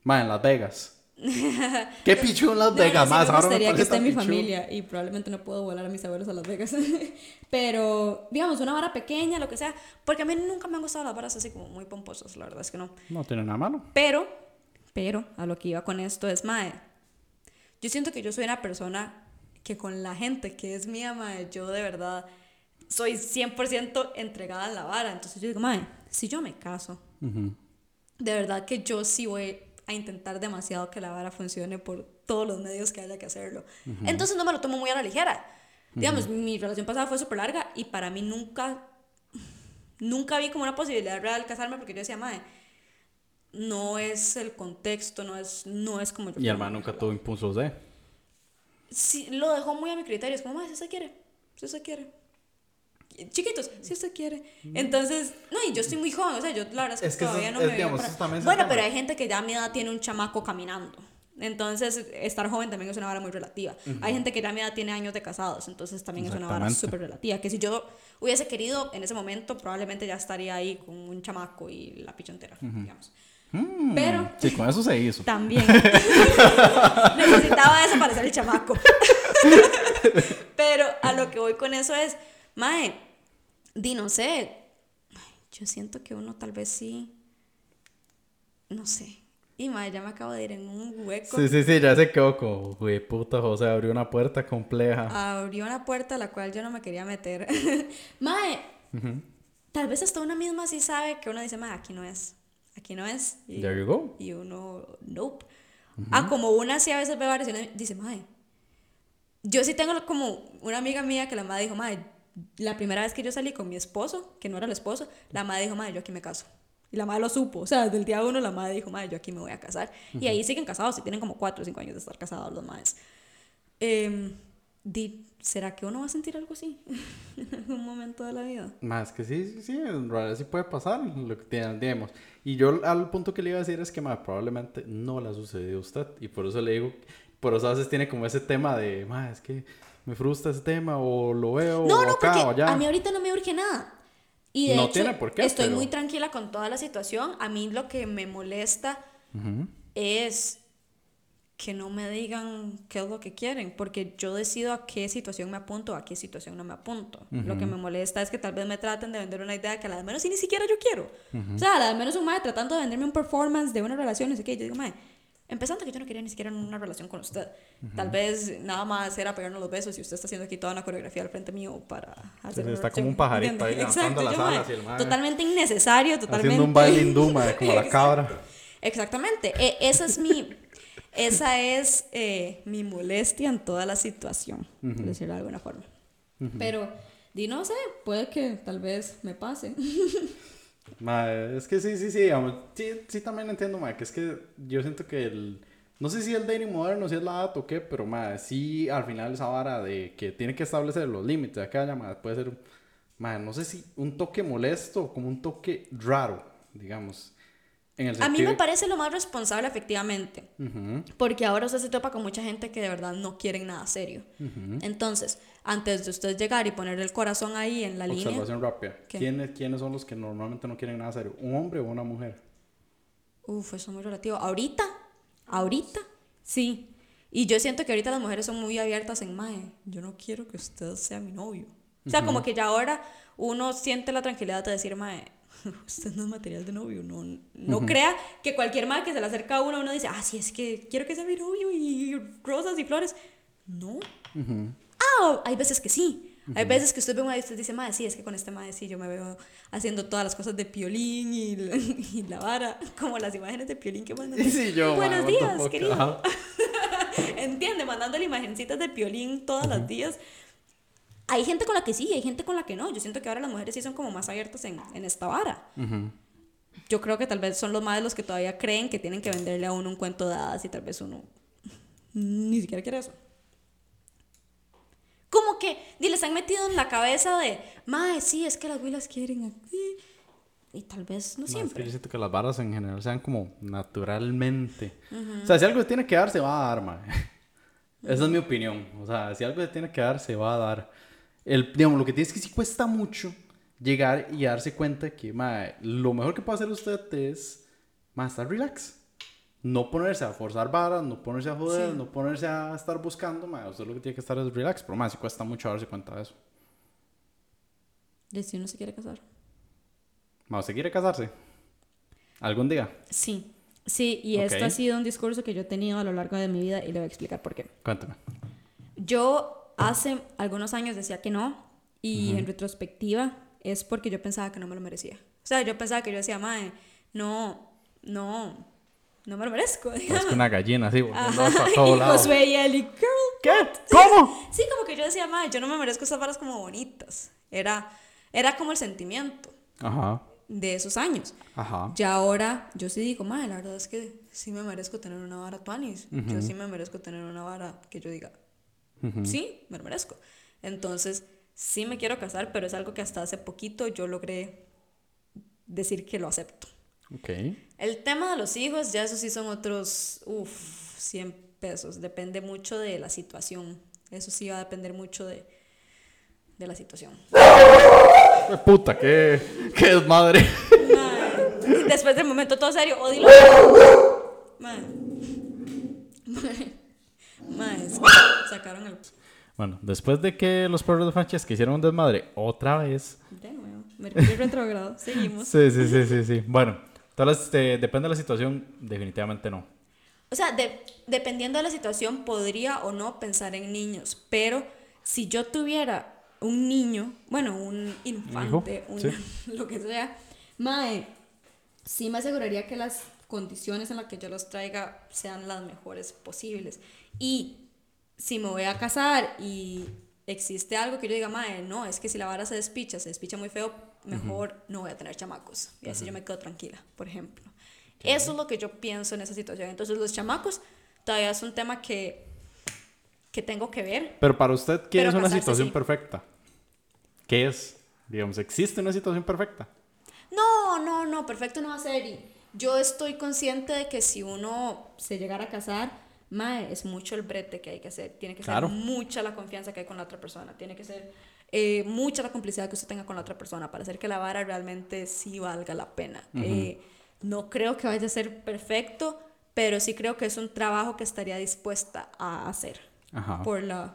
Ma, en Las Vegas. ¿Qué pichu en Las No, Vegas? no, sí más, me ahora gustaría que esté tan mi pichu. familia y probablemente no puedo volar a mis abuelos a Las Vegas. Pero, digamos, una vara pequeña, lo que sea. Porque a mí nunca me han gustado las varas así como muy pomposas, la verdad es que no. No tiene nada malo. Pero, pero, a lo que iba con esto es, mae, yo siento que yo soy una persona que con la gente que es mía, mae, yo de verdad soy 100% entregada a la vara. Entonces yo digo, mae, si yo me caso, de verdad que yo sí voy a intentar demasiado que la vara funcione por todos los medios que haya que hacerlo. Entonces no me lo tomo muy a la ligera. Digamos, mi relación pasada fue súper larga y para mí nunca, nunca vi como una posibilidad real de casarme porque yo decía, mae, no es el contexto, no es, no es como yo. Mi hermano nunca tuvo impulsos de. Sí, lo dejó muy a mi criterio. Es como, "Mae, si se quiere, si se quiere. Chiquitos, si se quiere. Entonces, no, y yo estoy muy joven, o sea, yo la verdad es que, Es que eso todavía es- no es, me veo digamos, para- eso Bueno, pero hay gente que ya a mi edad tiene un chamaco caminando. Entonces, estar joven también es una vara muy relativa. Hay gente que ya a mi edad tiene años de casados, entonces también es una vara súper relativa. Que si yo hubiese querido en ese momento, probablemente ya estaría ahí con un chamaco y la picha entera, digamos. Pero Sí, con eso se hizo. también. Necesitaba desaparecer el chamaco. Pero a lo que voy con eso es, Mae, di no sé. Yo siento que uno tal vez sí. No sé. Y Mae, ya me acabo de ir en un hueco. Sí, sí, sí, ya se quedó como, güey, puta, José abrió una puerta compleja. Abrió una puerta a la cual yo no me quería meter. Mae, tal vez hasta una misma sí sabe que uno dice, Mae, aquí no es. Aquí no es. Y- There you go. Y uno, nope. Ah, como una sí a veces ve varias y dice, mae. Yo sí tengo como una amiga mía que la madre dijo, mae, la primera vez que yo salí con mi esposo, que no era el esposo, la madre dijo, mae, yo aquí me caso. Y la madre lo supo, o sea, desde el día uno la madre dijo, mae, yo aquí me voy a casar. Y ahí siguen casados, y tienen como 4 o 5 años de estar casados los madres. Di, ¿Será que uno va a sentir algo así en algún momento de la vida? Más que sí, sí, sí, en realidad sí puede pasar, lo que digamos. Y yo al punto que le iba a decir es que ma, probablemente no le ha sucedido a usted. Y por eso le digo, por eso a veces tiene como ese tema de, ma, es que me frustra ese tema, o lo veo, No, o no, acá, porque o allá. a mí ahorita no me urge nada. Y de No hecho, tiene por qué, estoy pero- muy tranquila con toda la situación. A mí lo que me molesta Ujú. es que no me digan qué es lo que quieren, porque yo decido a qué situación me apunto, a qué situación no me apunto. Lo que me molesta es que tal vez me traten de vender una idea que a la de menos y ni siquiera yo quiero. O sea, a la de menos un mae tratando de venderme un performance de una relación, no sé qué, yo digo, mae, empezando que yo no quería ni siquiera una relación con usted. Tal vez nada más era pegarnos los besos y usted está haciendo aquí toda una coreografía al frente mío para hacer Está como un pajarito ahí levantando las alas y el mae Totalmente innecesario, totalmente... Haciendo un baile hindú, mae, como la cabra. Exactamente. E esa es mi... Esa es eh, mi molestia en toda la situación, por decirlo de alguna forma. Pero, di no sé, puede que tal vez me pase. es que sí, sí, sí, sí, sí también entiendo, ma, que es que yo siento que el, no sé si el dating moderno, si es la edad o qué, pero ma, sí al final esa vara de que tiene que establecer los límites de aquella llamada puede ser, ma, no sé si un toque molesto o como un toque raro, digamos a mí me parece lo más responsable, efectivamente. Porque ahora usted se topa con mucha gente que de verdad no quieren nada serio. Entonces, antes de usted llegar y poner el corazón ahí en la línea. Observación rápida. ¿Quiénes, ¿Quiénes son los que normalmente no quieren nada serio? ¿Un hombre o una mujer? Uf, eso es muy relativo. Ahorita, ahorita, sí. Y yo siento que ahorita las mujeres son muy abiertas en Mae. Yo no quiero que usted sea mi novio. O sea, como que ya ahora uno siente la tranquilidad de decir, Mae usted no es material de novio, no, no crea que cualquier madre que se le acerca a uno, uno dice, ah, sí, es que quiero que sea mi novio y rosas y flores. No. Ah, hay veces que sí. Hay veces que usted ve una y usted dice, madre, sí, es que con este madre sí, yo me veo haciendo todas las cosas de piolín y, la vara, como las imágenes de piolín que mandan. Sí, yo, Buenos días, querido. Entiende, mandándole imagencitas de piolín todos los días hay gente con la que sí, hay gente con la que no. Yo siento que ahora las mujeres sí son como más abiertas en, en esta vara. Yo creo que tal vez son los más los que todavía creen que tienen que venderle a uno un cuento de hadas y tal vez uno ni siquiera quiere eso. Como que ni les han metido en la cabeza de, mae, sí, es que las huilas quieren aquí. Y tal vez no, siempre. yo siento que las varas en general sean como naturalmente. O sea, si algo se tiene que dar, se va a dar, mae. Esa es mi opinión. O sea, si algo se tiene que dar, se va a dar. El, digamos, lo que tiene es que sí cuesta mucho llegar y darse cuenta que lo mejor que puede hacer usted es más estar relax. No ponerse a forzar varas, no ponerse a joder, no ponerse a estar buscando. Ma, usted lo que tiene que estar es relax. Pero más, sí cuesta mucho darse cuenta de eso. ¿Y si uno se quiere casar? Ma, ¿Usted quiere casarse? ¿Algún día? Sí. Sí, y esto ha sido un discurso que yo he tenido a lo largo de mi vida y le voy a explicar por qué. Cuéntame. Yo hace algunos años decía que no y en retrospectiva es porque yo pensaba que no me lo merecía. O sea, yo pensaba que yo decía, madre, no, no, no me lo merezco. Es que una gallina así, a todo lado. girl, ¿qué? ¿Cómo? Sí, como que yo decía, madre, yo no me merezco esas varas como bonitas. Era, era como el sentimiento. Ajá. De esos años. Ajá. Ya ahora, yo sí digo, madre, la verdad es que sí me merezco tener una vara tuanis. Yo sí me merezco tener una vara que yo diga, Sí, me lo merezco. Entonces, sí me quiero casar, pero es algo que hasta hace poquito yo logré decir que lo acepto. Okay. El tema de los hijos, ya eso sí son otros, uff, 100 pesos. Depende mucho de la situación. Eso sí va a depender mucho de, de la situación. Puta, qué, qué desmadre. Después del momento todo serio, odio. sacaron el... Bueno, después de que los perros de Francesca hicieron un desmadre otra vez. Nuevo. Mercurio retrogrado. Seguimos. Sí, sí, sí, sí, sí. Bueno, entonces este, depende de la situación, definitivamente no. O sea, dependiendo de la situación, podría o no pensar en niños. Pero si yo tuviera un niño, bueno, un infante, un, lo que sea, mae, sí me aseguraría que las condiciones en las que yo los traiga sean las mejores posibles. Y si me voy a casar y existe algo que yo diga, madre, no, es que si la vara se despicha, se despicha muy feo, mejor no voy a tener chamacos. Y así yo me quedo tranquila, por ejemplo. Eso es lo que yo pienso en esa situación. Entonces, los chamacos todavía es un tema que, que tengo que ver. Pero para usted, ¿qué es una situación perfecta? ¿Qué es? Digamos, ¿existe una situación perfecta? No, no, no, perfecto no va a ser. yo estoy consciente de que si uno se llegara a casar, mae, es mucho el brete que hay que hacer. Tiene que ser mucha la confianza que hay con la otra persona. Tiene que ser eh, mucha la complicidad que usted tenga con la otra persona para hacer que la vara realmente sí valga la pena. Eh, no creo que vaya a ser perfecto, pero sí creo que es un trabajo que estaría dispuesta a hacer Ajá. por, la,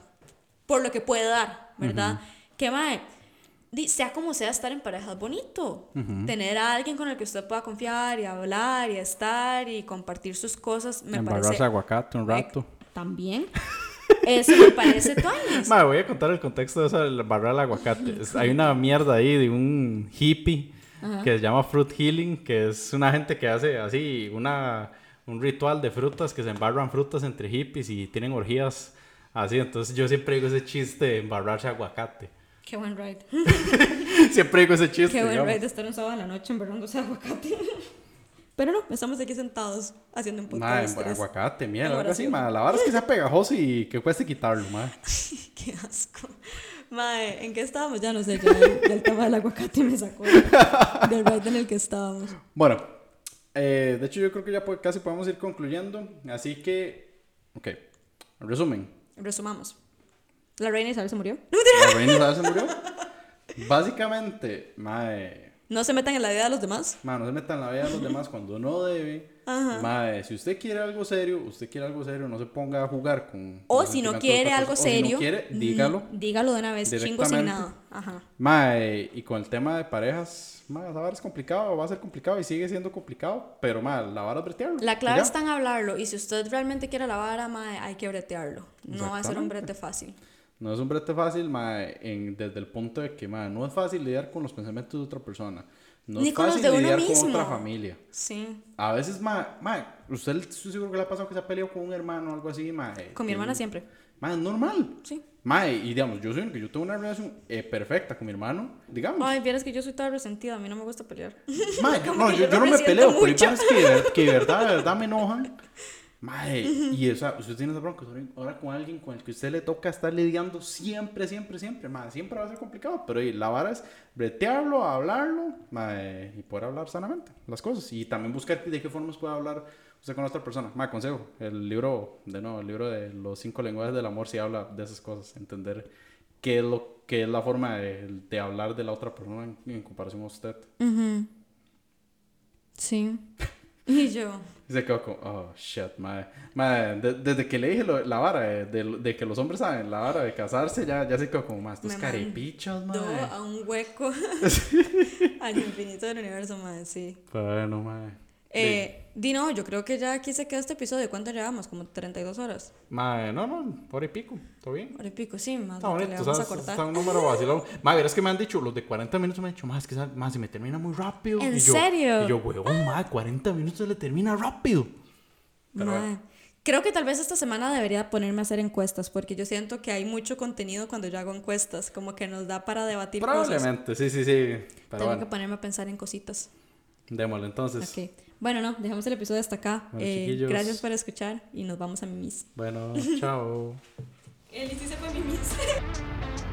por lo que puede dar, ¿verdad? Que mae, di- sea como sea, estar en pareja es bonito. Tener a alguien con el que usted pueda confiar y hablar y estar y compartir sus cosas me Embarrarse parece. aguacate un rato. También. Eso me parece tuanis. Ma, voy a contar el contexto de eso del barrar el aguacate. Es- hay una mierda ahí de un hippie que se llama Fruit Healing, que es una gente que hace así una, un ritual de frutas, que se embarran frutas entre hippies y tienen orgías así. Entonces yo siempre digo ese chiste de embarrarse aguacate. Qué buen ride. siempre digo ese chiste. Qué buen digamos. ride de estar un sábado en la noche embarrándose aguacate. Pero no, estamos aquí sentados haciendo un podcast. tres. aguacate, miel, algo así, Elaboración. ma. La verdad es que sea pegajoso y que cueste quitarlo, ma. Qué asco. Mae, ¿en qué estábamos? Ya no sé, ya el, tema del aguacate me sacó del ride en el que estábamos. Bueno, eh, de hecho yo creo que ya casi podemos ir concluyendo. Así que, ok, en resumen. Resumamos. La reina Isabel se murió. La reina Isabel se murió. Básicamente, mae, No se metan en la vida de los demás. mae, no se metan en la vida de los demás cuando no debe. Ajá. Mae, si usted quiere algo serio, usted quiere algo serio, no se ponga a jugar con. O si no quiere algo persona. O si serio, no quiere, dígalo. dígalo de una vez, chingo sin nada. Ajá. Mae, y con el tema de parejas, mae, esa vara es complicado, va a ser complicado y sigue siendo complicado, pero mae, la vara es bretearlo. La clave está en hablarlo. Y si usted realmente quiere la vara, mae, hay que bretearlo. No va a ser un brete fácil. No es un brete fácil, mae, en, desde el punto de que, mae, no es fácil lidiar con los pensamientos de otra persona. No Ni es con los fácil de uno lidiar mismo. con otra familia. Sí. A veces, mae, mae, usted estoy seguro que le ha pasado que se ha peleado con un hermano o algo así, mae. Con mi que- hermana siempre. Mae, es normal. Sí. Mae, y digamos, yo soy único, yo tengo una relación eh, perfecta con mi hermano, digamos. Ay, vieras que yo soy toda resentida. A mí no me gusta pelear. Yo, Como no, que yo, no me peleo, pero hay mucho. que, que de verdad, de verdad me enojan. Mae, y o sea, usted tiene esa bronca ahora- con alguien con el que usted le toca estar lidiando siempre, siempre, siempre. Mae, siempre va a ser complicado, pero y, la vara es bretearlo, hablarlo mae, y poder hablar sanamente las cosas. Y también buscar de qué formas puede hablar usted con otra persona. Mae, consejo, el libro, de nuevo, el libro de los cinco lenguajes del amor sí habla de esas cosas, entender qué es, lo, qué es la forma de, de hablar de la otra persona en, en comparación a usted. Sí. Y yo. Y se quedó como, oh shit, madre. Madre, de- desde que le dije lo- la vara de, de- de que los hombres saben, la vara de casarse, ya, ya se quedó como, más estos mandó madre. a un hueco al infinito del universo, madre, sí. Bueno, madre. Eh, di no, yo creo que ya aquí se queda este episodio. ¿Cuánto llevamos? Como 32 horas. Madre, no, no, por y pico, todo bien. Hora y pico, sí, más que le bonito, vamos a cortar. Está un número vacilón. Madre, verás que me han dicho, los de 40 minutos me han dicho, más es que más se me termina muy rápido. ¿En Y yo- serio? Y yo, huevón, madre, 40 minutos se le termina rápido. Pero Mae. Creo que tal vez esta semana debería ponerme a hacer encuestas, porque yo siento que hay mucho contenido cuando yo hago encuestas, como que nos da para debatir cosas. Probablemente, sí, sí, sí. Pero Tengo bueno, que ponerme a pensar en cositas. démosle entonces. Ok. Bueno, no, dejamos el episodio hasta acá. Bueno, Eh, chiquillos. gracias por escuchar y nos vamos a Mimis. Bueno, chao. Eli sí se fue Mimis.